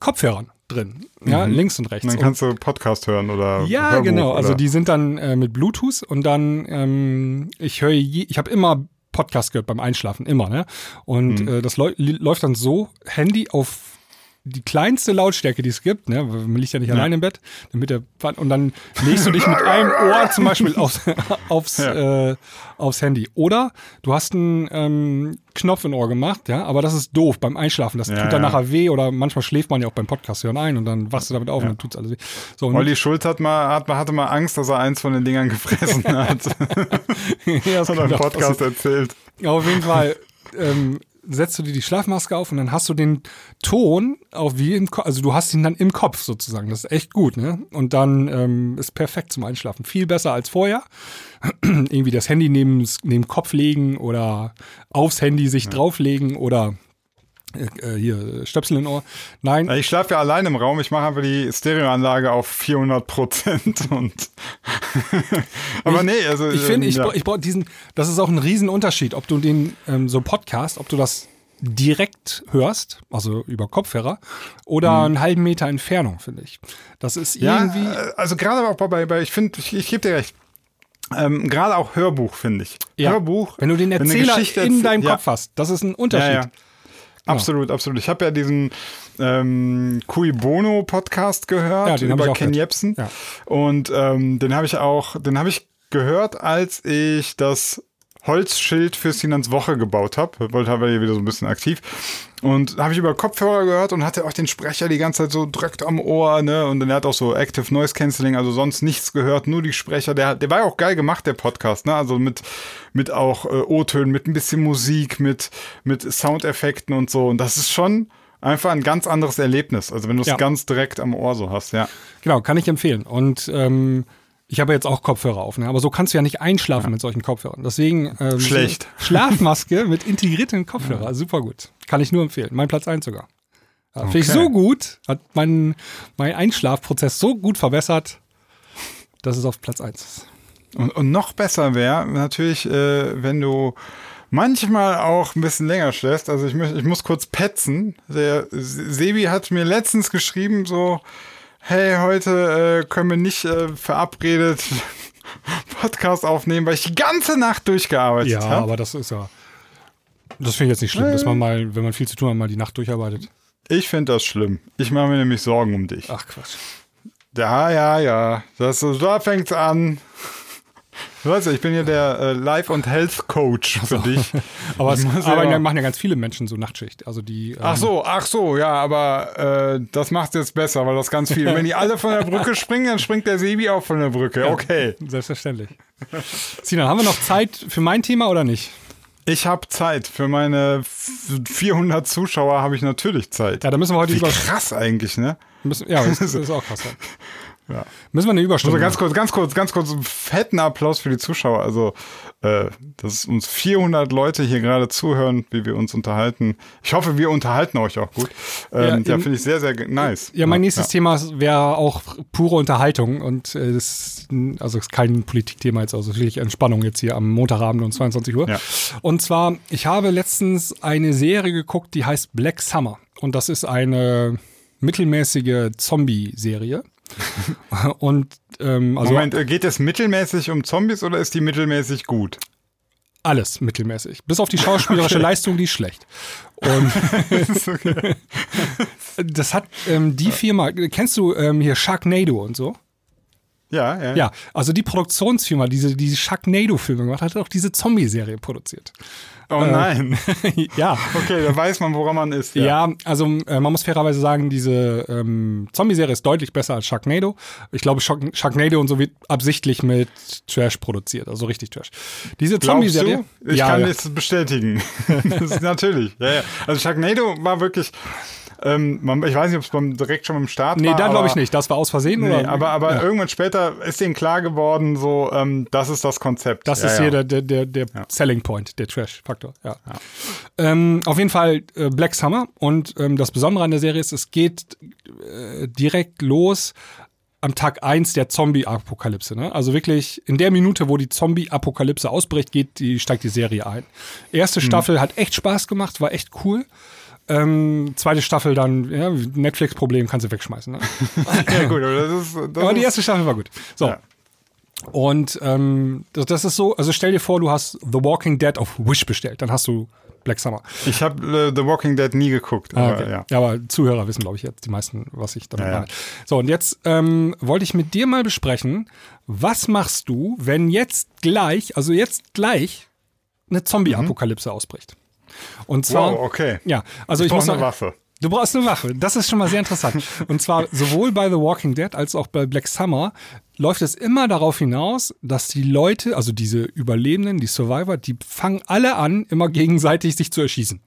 Kopfhörern drin. Ja, links und rechts. Dann kannst du Podcast hören oder ja, Hörbuch genau. Also oder- die sind dann äh, mit Bluetooth und dann, ähm, ich höre, je- ich habe immer Podcast gehört beim Einschlafen, immer, ne? Und Mhm. äh, das läu- läuft dann so, Handy auf die kleinste Lautstärke, die es gibt, ne? Man liegt ja nicht allein im Bett, damit der und dann legst du dich mit einem Ohr zum Beispiel aufs, aufs, äh, aufs Handy. Oder du hast einen ähm, Knopf in Ohr gemacht, ja, aber das ist doof beim Einschlafen. Das Ja, tut dann ja. nachher weh oder manchmal schläft man ja auch beim Podcast hören ein und dann wachst du damit auf und dann tut's alles weh. So, Olli Schulz hat mal, hat, hatte mal Angst, dass er eins von den Dingern gefressen hat. ja, das hat er im Podcast erzählt. Auf jeden Fall ähm, setzt du dir die Schlafmaske auf und dann hast du den Ton auf wie im Kopf, also du hast ihn dann im Kopf sozusagen. Das ist echt gut, ne? Und dann ähm, ist perfekt zum Einschlafen. Viel besser als vorher. Irgendwie das Handy neben, neben Kopf legen oder aufs Handy sich drauflegen oder äh, hier Stöpsel in Ohr. Nein, Ich schlafe ja allein im Raum. Ich mache einfach die Stereoanlage auf 400 Prozent und. Aber nee, also. Ich finde, ähm, ich, ja. brauch- ich brauche diesen, das ist auch ein Riesenunterschied, ob du den ähm, so Podcast, ob du das direkt hörst, also über Kopfhörer, oder einen halben Meter Entfernung, finde ich. Das ist Mhm. Ja, irgendwie. äh, also gerade auch bei, bei ich finde, ich, ich gebe dir recht. Ähm, gerade auch Hörbuch, finde ich. Ja. Hörbuch. wenn du den Erzähler in erzähl- deinem ja. Kopf hast, das ist ein Unterschied. Ja, ja. Absolut, absolut. Ich habe ja diesen ähm, Cui Bono Podcast gehört Ja, den ich über auch Ken gehört. Jebsen. Ja. Und ähm, den habe ich auch, den habe ich gehört, als ich das Holzschild für Sinans Woche gebaut habe. Wollte aber hier wieder so ein bisschen aktiv. Und habe ich über Kopfhörer gehört und hatte auch den Sprecher die ganze Zeit so direkt am Ohr, ne? Und dann er hat auch so Active Noise Cancelling, also sonst nichts gehört, nur die Sprecher. Der, hat- der war ja auch geil gemacht, der Podcast, ne? Also mit, mit auch äh, O-Tönen, mit ein bisschen Musik, mit, mit Soundeffekten und so. Und das ist schon einfach ein ganz anderes Erlebnis. Also wenn du es Ja. ganz direkt am Ohr so hast, ja. Genau, kann ich empfehlen. Und ähm, ich habe jetzt auch Kopfhörer auf, ne? aber so kannst du ja nicht einschlafen mit solchen Kopfhörern. Deswegen ähm, Schlecht. Schlafmaske mit integrierten Kopfhörer, super gut. Kann ich nur empfehlen. Mein Platz 1 sogar. Ja, Finde ich Okay. so gut, hat mein, mein Einschlafprozess so gut verbessert, dass es auf Platz 1 ist. Und, und noch besser wäre natürlich, äh, wenn du manchmal auch ein bisschen länger schläfst. Also ich, ich muss kurz petzen. Der Sebi hat mir letztens geschrieben, so, hey, heute äh, können wir nicht äh, verabredet Podcast aufnehmen, weil ich die ganze Nacht durchgearbeitet Ja, habe. aber das ist ja. Das finde ich jetzt nicht schlimm, dass man mal, wenn man viel zu tun hat, mal die Nacht durcharbeitet. Ich finde das schlimm. Ich mache mir nämlich Sorgen um dich. Ach Quatsch. Ja, ja, ja. Das, da fängt's an. Du weißt ja, ich bin hier der äh, Life- und Health-Coach für dich. Aber, es, aber ja- dann machen ja ganz viele Menschen so Nachtschicht. Also die. ähm, Ach so, ach so, ja, aber äh, das macht jetzt besser, weil das ganz viel. Wenn die alle von der Brücke springen, dann springt der Sebi auch von der Brücke. Okay. Selbstverständlich. Sinan, haben wir noch Zeit für mein Thema oder nicht? Ich habe Zeit. Für meine f- 400 Zuschauer habe ich natürlich Zeit. Ja, da müssen wir heute Wie über. krass eigentlich, ne? Müssen, ja, das, das ist auch krass. Ja. Ja. Müssen wir eine Also Überstunde ganz machen. kurz, ganz kurz, ganz kurz, einen fetten Applaus für die Zuschauer. Also, äh, dass uns 400 Leute hier gerade zuhören, wie wir uns unterhalten. Ich hoffe, wir unterhalten euch auch gut. Ja, Ähm, ja, eben- finde ich sehr, sehr nice. Ja, mein nächstes Thema wäre auch pure Unterhaltung und äh, das, also ist kein Politikthema jetzt, also wirklich Entspannung jetzt hier am Montagabend um 22 Uhr. Ja. Und zwar, ich habe letztens eine Serie geguckt, die heißt Black Summer und das ist eine mittelmäßige Zombie-Serie. und ähm, also Moment, äh, geht es mittelmäßig um Zombies oder ist die mittelmäßig gut? alles mittelmäßig. Bis auf die schauspielerische Leistung, die ist schlecht. Und das hat ähm, die Firma, kennst du ähm, hier Sharknado und so? Ja, ja. Ja, also die Produktionsfirma, die diese, diese Sharknado-Filme gemacht hat, hat auch diese Zombie-Serie produziert. Oh nein. ja. Okay, da weiß man, woran man ist. Ja, also äh, man muss fairerweise sagen, diese ähm, Zombie-Serie ist deutlich besser als Sharknado. Ich glaube, Shark Sharknado und so wird absichtlich mit Trash produziert, also richtig Trash. Diese Zombie-Serie. Ich ja, kann ja. das bestätigen. das ist natürlich. Ja, ja. Also Sharknado war wirklich, ähm, man, ich weiß nicht, ob es beim, direkt schon beim Start Nee, war. da glaube ich nicht. Das war aus Versehen. Nee, oder? aber, aber ja. irgendwann später ist denen klar geworden, so, ähm, das ist das Konzept. Das ja, ist ja. hier der, der, der, der Selling Point, der Trash-Faktor. Ja. Ähm, auf jeden Fall äh, Black Summer. Und ähm, das Besondere an der Serie ist, es geht äh, direkt los am Tag 1 der Zombie-Apokalypse. Ne? Also wirklich in der Minute, wo die Zombie-Apokalypse ausbricht, geht die, steigt die Serie ein. Erste Staffel hat echt Spaß gemacht, war echt cool. Ähm, zweite Staffel dann, ja, Netflix-Problem kannst du wegschmeißen. Ne? Ja, gut, aber das ist. Das Aber die erste Staffel war gut. So. Ja. Und ähm, das, das ist so, also stell dir vor, du hast The Walking Dead auf Wish bestellt, dann hast du Black Summer. ich habe äh, The Walking Dead nie geguckt. Ah, Aber, okay. ja. ja. aber Zuhörer wissen, glaube ich, jetzt die meisten, was ich damit Ja, ja. meine. So, und jetzt ähm, wollte ich mit dir mal besprechen, was machst du, wenn jetzt gleich, also jetzt gleich, eine Zombie-Apokalypse ausbricht? Und zwar, Mhm. Wow, okay. ja, also ich, brauch muss eine Waffe. Du brauchst eine Waffe. Das ist schon mal sehr interessant. Und zwar sowohl bei The Walking Dead als auch bei Black Summer läuft es immer darauf hinaus, dass die Leute, also diese Überlebenden, die Survivor, die fangen alle an, immer gegenseitig sich zu erschießen.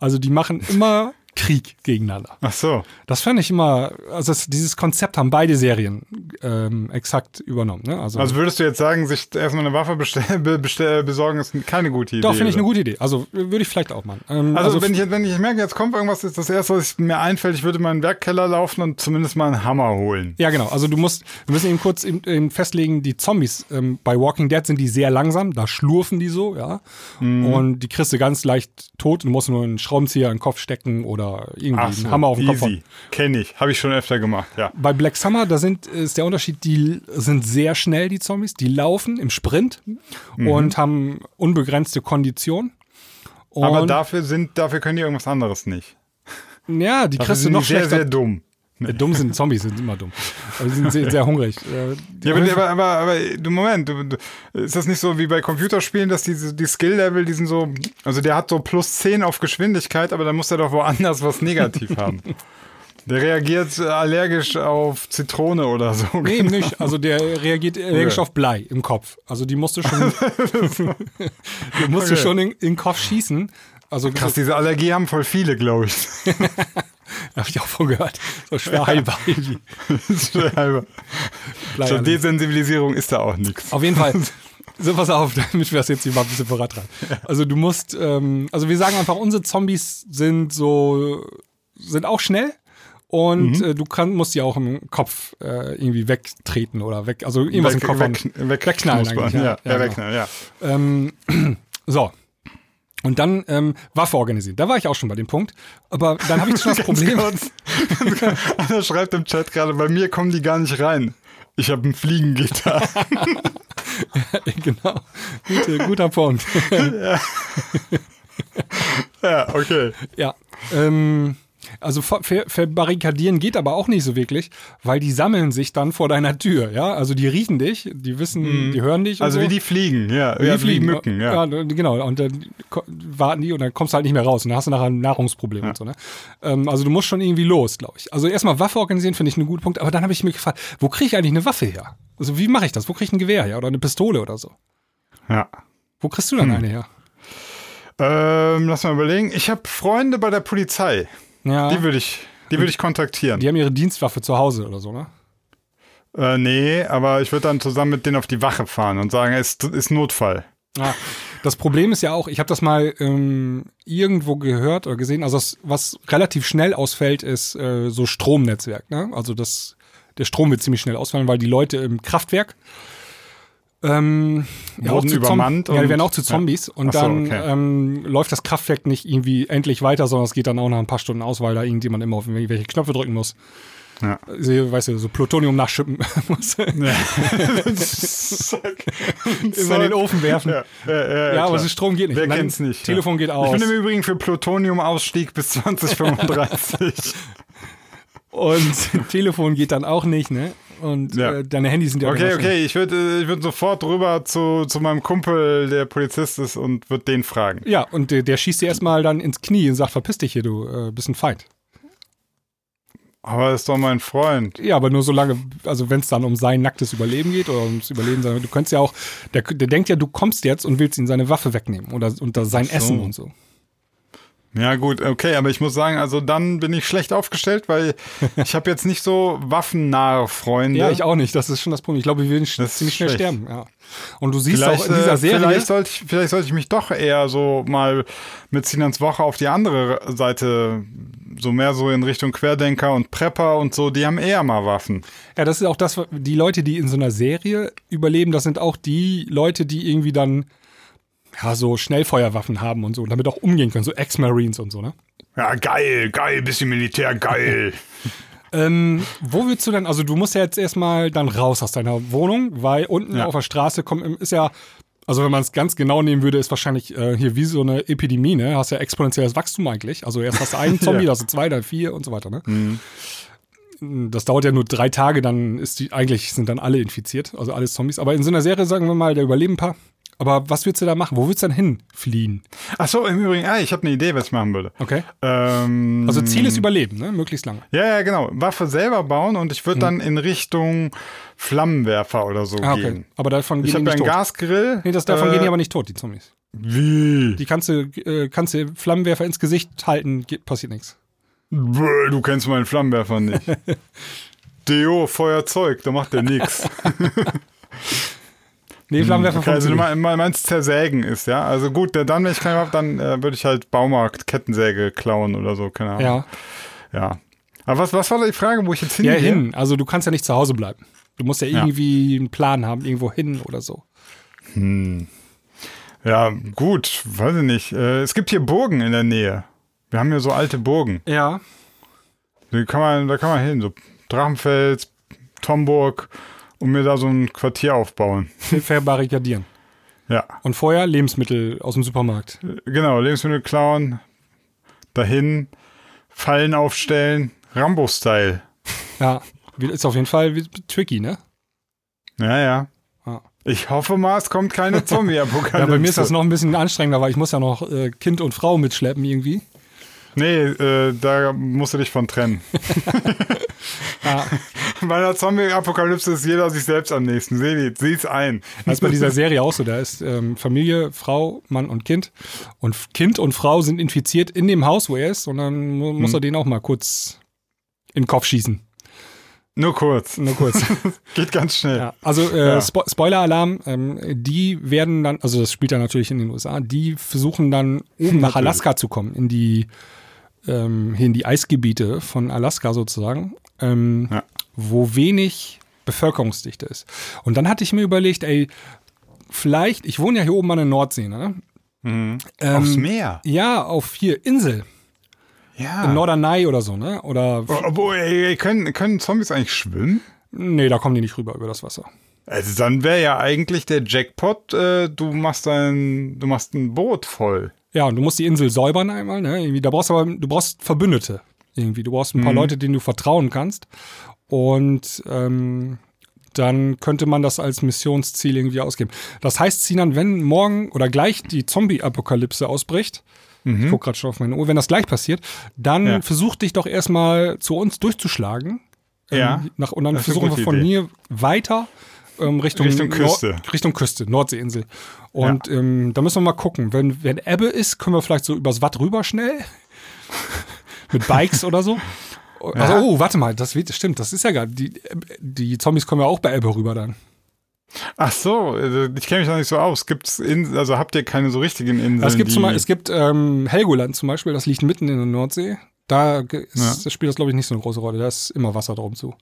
Also die machen immer Krieg gegeneinander. Ach so. Das fand ich immer, also das, dieses Konzept haben beide Serien ähm, exakt übernommen. Ne? Also, Also würdest du jetzt sagen, sich erstmal eine Waffe bestell, be, bestell, besorgen, ist keine gute Idee? doch, finde ich eine gute Idee. Also würde ich vielleicht auch machen. Ähm, Also, wenn, ich, wenn ich merke, jetzt kommt irgendwas, ist das erste, was mir einfällt, ich würde in meinen Werkkeller laufen und zumindest mal einen Hammer holen. Ja, genau. Also du musst, wir müssen eben kurz eben, eben festlegen, die Zombies ähm, bei Walking Dead sind die sehr langsam, da schlurfen die so, ja. Mhm. Und die kriegst du ganz leicht tot. Du musst nur einen Schraubenzieher in den Kopf stecken oder irgendwie so, einen Hammer auf den Kopf. easy. Kenne ich. Habe ich schon öfter gemacht, ja. Bei Black Summer, da sind, ist der Unterschied, die sind sehr schnell, die Zombies. Die laufen im Sprint Mhm. und haben unbegrenzte Kondition. Und, Aber dafür, sind, dafür können die irgendwas anderes nicht. ja, die Dafür kriegst du noch die sehr, schlechter. sehr dumm. Äh, dumm sind Zombies, sind immer dumm. Aber sie sind sehr, sehr hungrig. Ja, aber, aber, aber, du Moment, du, du, ist das nicht so wie bei Computerspielen, dass diese, die Skill-Level, die sind so, also der hat so plus 10 auf Geschwindigkeit, aber dann muss er doch woanders was negativ haben. Der reagiert allergisch auf Zitrone oder so. Nee, eben nicht. Also der reagiert allergisch Okay. auf Blei im Kopf. Also die musste schon, die musste Okay. schon in, in den Kopf schießen. Also Krass, diese Allergie haben voll viele, glaube ich. habe ich auch von gehört. So schwer heilbar. Zur also. Desensibilisierung ist da auch nichts. Auf jeden Fall. So, pass auf, damit wir das jetzt hier mal ein bisschen vorantreiben. Also du musst, ähm, also wir sagen einfach, unsere Zombies sind so, sind auch schnell. Und äh, du kann, musst die auch im Kopf äh, irgendwie wegtreten oder weg, also irgendwas im Kopf weg, weg, wegknallen eigentlich, ja. Ja, Ja, genau. wegknallen, ja. Ähm, so. Und dann ähm, Waffe organisieren. Da war ich auch schon bei dem Punkt. Aber dann habe ich schon das Problem. Einer schreibt im Chat gerade, bei mir kommen die gar nicht rein. Ich habe ein Fliegengitter. ja, genau. Gute, guter Punkt. ja. ja, okay. Ja. Ähm, also ver verbarrikadieren geht aber auch nicht so wirklich, weil die sammeln sich dann vor deiner Tür, ja. Also die riechen dich, die wissen, mm. die hören dich. Also so. wie die fliegen, ja. Wie, ja, die Mücken, ja. ja. Genau, und dann warten die und dann kommst du halt nicht mehr raus und dann hast du nachher ein Nahrungsproblem ja. und so, ne? Ähm, also du musst schon irgendwie los, glaube ich. Also erstmal Waffe organisieren finde ich einen guten Punkt, aber dann habe ich mir gefragt, wo kriege ich eigentlich eine Waffe her? Also wie mache ich das? Wo kriege ich ein Gewehr her oder eine Pistole oder so? Ja. Wo kriegst du dann hm. eine her? Ähm, lass mal überlegen. Ich habe Freunde bei der Polizei. Ja. Die würde ich, die würde ich kontaktieren. Die haben ihre Dienstwaffe zu Hause oder so, ne? Äh, nee, aber ich würde dann zusammen mit denen auf die Wache fahren und sagen, es ist Notfall. Ja, das Problem ist ja auch, ich habe das mal ähm, irgendwo gehört oder gesehen, also das, was relativ schnell ausfällt, ist äh, so Stromnetzwerk. Ne? Also das, der Strom wird ziemlich schnell ausfallen, weil die Leute im Kraftwerk ähm, ja, Wurden übermannt. Ja, die werden auch zu Zombies. Ja. Und so, dann okay. ähm, läuft das Kraftwerk nicht irgendwie endlich weiter, sondern es geht dann auch nach ein paar Stunden aus, weil da irgendjemand immer auf irgendwelche Knöpfe drücken muss. Ja. Also, weißt du, so Plutonium nachschippen muss. Ja. Immer in den Ofen werfen. Ja, ja, ja, aber Strom geht nicht. Wer kennt's nicht? Telefon geht aus. Ich bin im Übrigen für Plutoniumausstieg bis 2035. Und Telefon geht dann auch nicht, ne? Und ja. äh, deine Handys sind ja Okay, okay, ich würde äh, ich würd sofort rüber zu, zu meinem Kumpel, der Polizist ist, und würde den fragen. Ja, und der, der schießt dir erstmal dann ins Knie und sagt, verpiss dich hier, du äh, bist ein Feind. Aber er ist doch mein Freund. Ja, aber nur so lange, also wenn es dann um sein nacktes Überleben geht oder ums Überleben seiner, du könntest ja auch, der, der denkt ja, du kommst jetzt und willst ihn seine Waffe wegnehmen oder, oder sein so. Essen und so. Ja, gut, okay, aber ich muss sagen, also dann bin ich schlecht aufgestellt, weil ich habe jetzt nicht so waffennahe Freunde. Ja, ich auch nicht. Das ist schon das Problem. Ich glaube, wir werden ziemlich schnell sterben. Ja. Und du siehst vielleicht, auch in dieser äh, Serie. Vielleicht sollte, ich, vielleicht sollte ich mich doch eher so mal mit Sinans Woche auf die andere Seite, so mehr so in Richtung Querdenker und Prepper und so, die haben eher mal Waffen. Ja, das ist auch das, die Leute, die in so einer Serie überleben, das sind auch die Leute, die irgendwie dann ja, so Schnellfeuerwaffen haben und so und damit auch umgehen können, so Ex-Marines und so, ne? Ja, geil, geil, bisschen Militär, geil. ähm, wo würdest du denn, also du musst ja jetzt erstmal dann raus aus deiner Wohnung, weil unten ja. auf der Straße kommt, ist ja, also wenn man es ganz genau nehmen würde, ist wahrscheinlich äh, hier wie so eine Epidemie, ne? Hast ja exponentielles Wachstum eigentlich. Also erst hast du einen Zombie, ja. hast du zwei, dann vier und so weiter, ne? Mhm. Das dauert ja nur drei Tage, dann ist die, eigentlich sind dann alle infiziert, also alles Zombies. Aber in so einer Serie, sagen wir mal, da überleben ein paar. Aber was willst du da machen? Wo willst du dann hinfliehen? Ach so, im Übrigen, ah, ich habe eine Idee, was ich machen würde. Okay. Ähm, also Ziel ist Überleben, ne? Möglichst lange. Ja, ja, genau. Waffe selber bauen und ich würde hm. dann in Richtung Flammenwerfer oder so ah, okay. gehen. Aber davon gehen ich die nicht tot. Ich habe einen Gasgrill. Nee, das, davon äh, gehen die aber nicht tot, die Zombies. Wie? Die kannst du, äh, kannst du Flammenwerfer ins Gesicht halten, passiert nichts. Du kennst meinen Flammenwerfer nicht. Deo, Feuerzeug, da macht der nix. Nee, Flammenwerfer okay, Also du meinst zersägen ist, ja? Also gut, dann, wenn ich keine habe, dann äh, würde ich halt Baumarkt Kettensäge klauen oder so, keine Ahnung. Ja. Ja. Aber was, was war die Frage, wo ich jetzt hingehe? Ja, hin. Also du kannst ja nicht zu Hause bleiben. Du musst ja irgendwie ja. einen Plan haben, irgendwo hin oder so. Hm. Ja, gut, weiß ich nicht. Äh, es gibt hier Burgen in der Nähe. Wir haben hier so alte Burgen. Ja. Da kann man, da kann man hin. So Drachenfels, Tomburg und mir da so ein Quartier aufbauen. Verbarrikadieren. Ja. Und vorher Lebensmittel aus dem Supermarkt. Genau, Lebensmittel klauen, dahin, Fallen aufstellen, Rambo-Style. Ja, ist auf jeden Fall tricky, ne? Ja, ja. Ich hoffe mal, es kommt keine Zombie-Apokalypse. ja, bei mir ist das noch ein bisschen anstrengender, weil ich muss ja noch äh, Kind und Frau mitschleppen irgendwie. Nee, äh, da musst du dich von trennen. ja. Bei der Zombie-Apokalypse ist jeder sich selbst am nächsten. Sieh, sieh's ein. Das ist bei dieser Serie auch so. Da ist ähm, Familie, Frau, Mann und Kind. Und Kind und Frau sind infiziert in dem Haus, wo er ist. Und dann muss hm. er den auch mal kurz in den Kopf schießen. Nur kurz. Nur kurz. Geht ganz schnell. Ja, also äh, ja. Spo Spoiler-Alarm, ähm, die werden dann, also das spielt ja natürlich in den USA, die versuchen dann oben nach Alaska zu kommen, in die ähm, hier in die Eisgebiete von Alaska sozusagen, ähm, ja. wo wenig Bevölkerungsdichte ist. Und dann hatte ich mir überlegt, ey, vielleicht, ich wohne ja hier oben an der Nordsee, ne? Mhm. Ähm, Aufs Meer. Ja, auf hier Insel. Ja. In Norderney oder so, ne? Oder. Obwohl, ey, können, können Zombies eigentlich schwimmen? Nee, da kommen die nicht rüber über das Wasser. Also dann wäre ja eigentlich der Jackpot, äh, du machst ein, du machst ein Boot voll. Ja, und du musst die Insel säubern einmal, ne? Irgendwie, da brauchst du aber, du brauchst Verbündete. Irgendwie. Du brauchst ein paar Leute, denen du vertrauen kannst. Und ähm, dann könnte man das als Missionsziel irgendwie ausgeben. Das heißt, Sinan, wenn morgen oder gleich die Zombie-Apokalypse ausbricht, ich guck gerade schon auf meine Uhr, wenn das gleich passiert, dann Ja. versuch dich doch erstmal zu uns durchzuschlagen. Ja. Ähm, nach, und dann versuchen wir von Idee. hier weiter ähm, Richtung, Richtung Küste. Nord Richtung Küste, Nordseeinsel. Und ähm, da müssen wir mal gucken. Wenn, wenn Ebbe ist, können wir vielleicht so übers Watt rüber schnell. Mit Bikes oder so. Also, oh, warte mal, das wird, stimmt, das ist ja gar, die, die Zombies kommen ja auch bei Ebbe rüber dann. Ach so, also ich kenne mich da nicht so aus. Gibt's in, also habt ihr keine so richtigen Inseln? es gibt, zum es gibt ähm, Helgoland zum Beispiel, das liegt mitten in der Nordsee. Da ist, Ja. das spielt das, glaube ich, nicht so eine große Rolle. Da ist immer Wasser drum zu.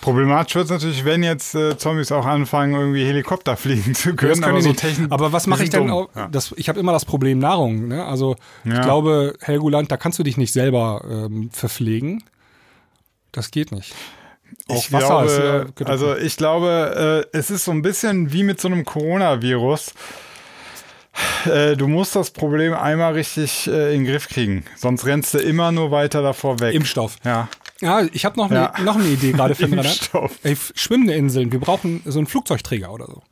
Problematisch wird es natürlich, wenn jetzt äh, Zombies auch anfangen, irgendwie Helikopter fliegen zu können. Das können aber so nicht. Techn- Aber was mache ich denn auch? Ja. Das, ich habe immer das Problem Nahrung. Ne? Also ich Ja. glaube, Helgoland, da kannst du dich nicht selber ähm, verpflegen. Das geht nicht. Auch ich Wasser glaube, ist gedrückt. also ich glaube, äh, es ist so ein bisschen wie mit so einem Coronavirus. Äh, du musst das Problem einmal richtig äh, in den Griff kriegen, sonst rennst du immer nur weiter davor weg. Impfstoff. ja. Ja, ich habe noch, Ja. ne, noch eine Idee gerade für den Radar. Ey, schwimmende Inseln. Wir brauchen so einen Flugzeugträger oder so.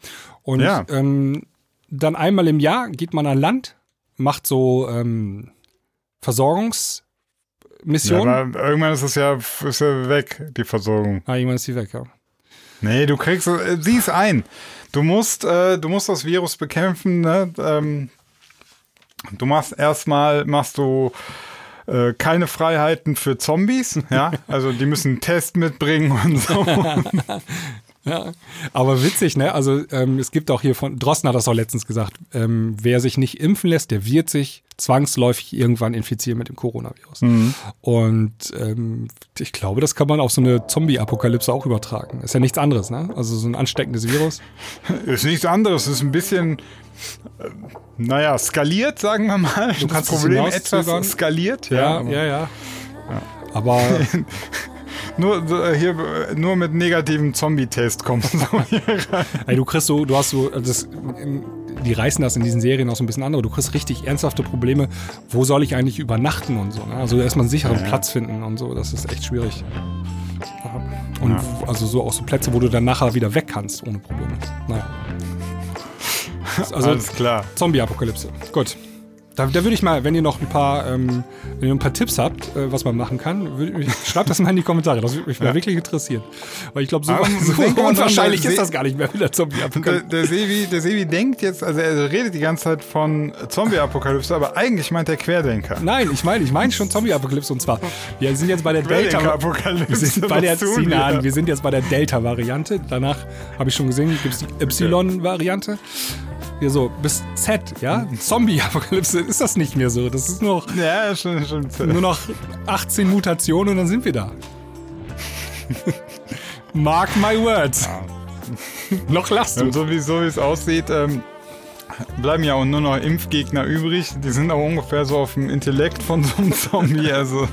Und Ja. ähm, dann einmal im Jahr geht man an Land, macht so ähm, Ja, Versorgungsmissionen. aber irgendwann ist es ja, ist ja weg, die Versorgung. ah, irgendwann ist die weg, ja. Nee, du kriegst, äh, sieh es ein. Du musst, äh, du musst das Virus bekämpfen. Ne? Ähm, du machst erstmal, machst du äh, keine Freiheiten für Zombies. Ja, also die müssen einen Test mitbringen und so. Ja, aber witzig, ne? Also ähm, es gibt auch hier von, Drosten hat das auch letztens gesagt, ähm, wer sich nicht impfen lässt, der wird sich zwangsläufig irgendwann infizieren mit dem Coronavirus. Und ähm, ich glaube, das kann man auf so eine Zombie-Apokalypse auch übertragen. Ist ja nichts anderes, ne? Also so ein ansteckendes Virus. ist nichts anderes. Ist ein bisschen, naja, skaliert, sagen wir mal. Du kannst das Problem etwas skaliert. Ja, aber ja, ja. Aber Nur, äh, hier, äh, nur mit negativem Zombie-Test kommst du so hier rein. ey, du kriegst so, du hast so, also das, die reißen das in diesen Serien auch so ein bisschen an, aber du kriegst richtig ernsthafte Probleme. Wo soll ich eigentlich übernachten und so? Ne? Also erstmal einen sicheren Platz finden und so. Das ist echt schwierig. Ja. Und Ja. also so auch so Plätze, wo du dann nachher wieder weg kannst, ohne Probleme. Naja. Also Alles klar. Zombie-Apokalypse. Gut. Da, da würde ich mal, wenn ihr noch ein paar, ähm, wenn ihr ein paar Tipps habt, äh, was man machen kann, würd, schreibt das mal in die Kommentare. Das würde mich mal wirklich interessieren. Weil ich glaube, so, Aber so unwahrscheinlich der ist Se- das gar nicht mehr mit der Der, Zombie-Apokalypse. der, Sevi, der Sevi denkt jetzt, also er redet die ganze Zeit von Zombie-Apokalypse, aber eigentlich meint er Querdenker. Nein, ich meine, ich meine schon Zombie-Apokalypse und zwar, wir sind jetzt bei der Delta. Wir sind bei der wir sind jetzt bei der Delta-Variante. Danach habe ich schon gesehen, gibt es die Y-Variante. Hier so, bis Z, ja? Zombie-Apokalypse ist das nicht mehr so. Das ist nur noch, Ja, schon, schon. nur noch 18 Mutationen und dann sind wir da. Mark my words. noch lachst du. So wie so wie es aussieht, ähm, bleiben ja auch nur noch Impfgegner übrig. Die sind aber ungefähr so auf dem Intellekt von so einem Zombie. Also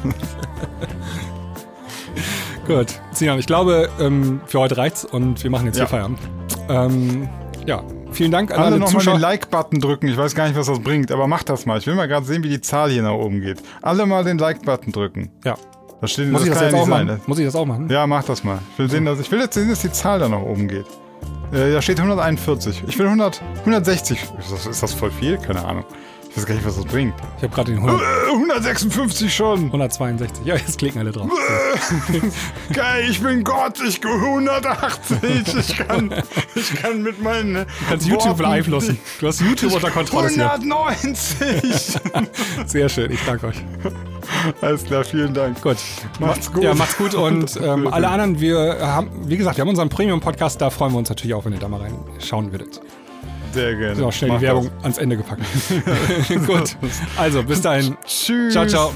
Gut. Sinan, ich glaube, ähm, für heute reicht's und wir machen jetzt Ja. hier Feierabend. Ähm, ja, vielen Dank an alle alle, nochmal Zuschauer. den Like-Button drücken. Ich weiß gar nicht, was das bringt, aber macht das mal. Ich will mal gerade sehen, wie die Zahl hier nach oben geht. Alle mal den Like-Button drücken. ja. Da steht, Muss ich das jetzt ja auch sein, machen? Muss ich das auch machen? Ja, mach das mal. Ich will, sehen, dass, ich will jetzt sehen, dass die Zahl da nach oben geht. Äh, da steht 141. Ich will 100, 160. Ist das, ist das voll viel? Keine Ahnung. Ich weiß gar nicht, was das bringt. Ich habe gerade den 100, Äh, 156 schon. 162. Ja, jetzt klicken alle drauf. Geil, ich bin Gott. Ich gehe 180. Ich kann, ich kann mit meinen. Du kannst YouTube beeinflussen. Du hast YouTube unter Kontrolle. Sinan. 190. Sehr schön, ich danke euch. Alles klar, vielen Dank. Gut. Macht's gut. Ja, macht's gut und ähm, alle anderen, wir haben, wie gesagt, wir haben unseren Premium-Podcast, da freuen wir uns natürlich auch, wenn ihr da mal reinschauen würdet. Sehr gerne. So, schnell Mach die Werbung ans Ende gepackt. gut. Also, bis dahin. Das. Tschüss. Ciao, ciao.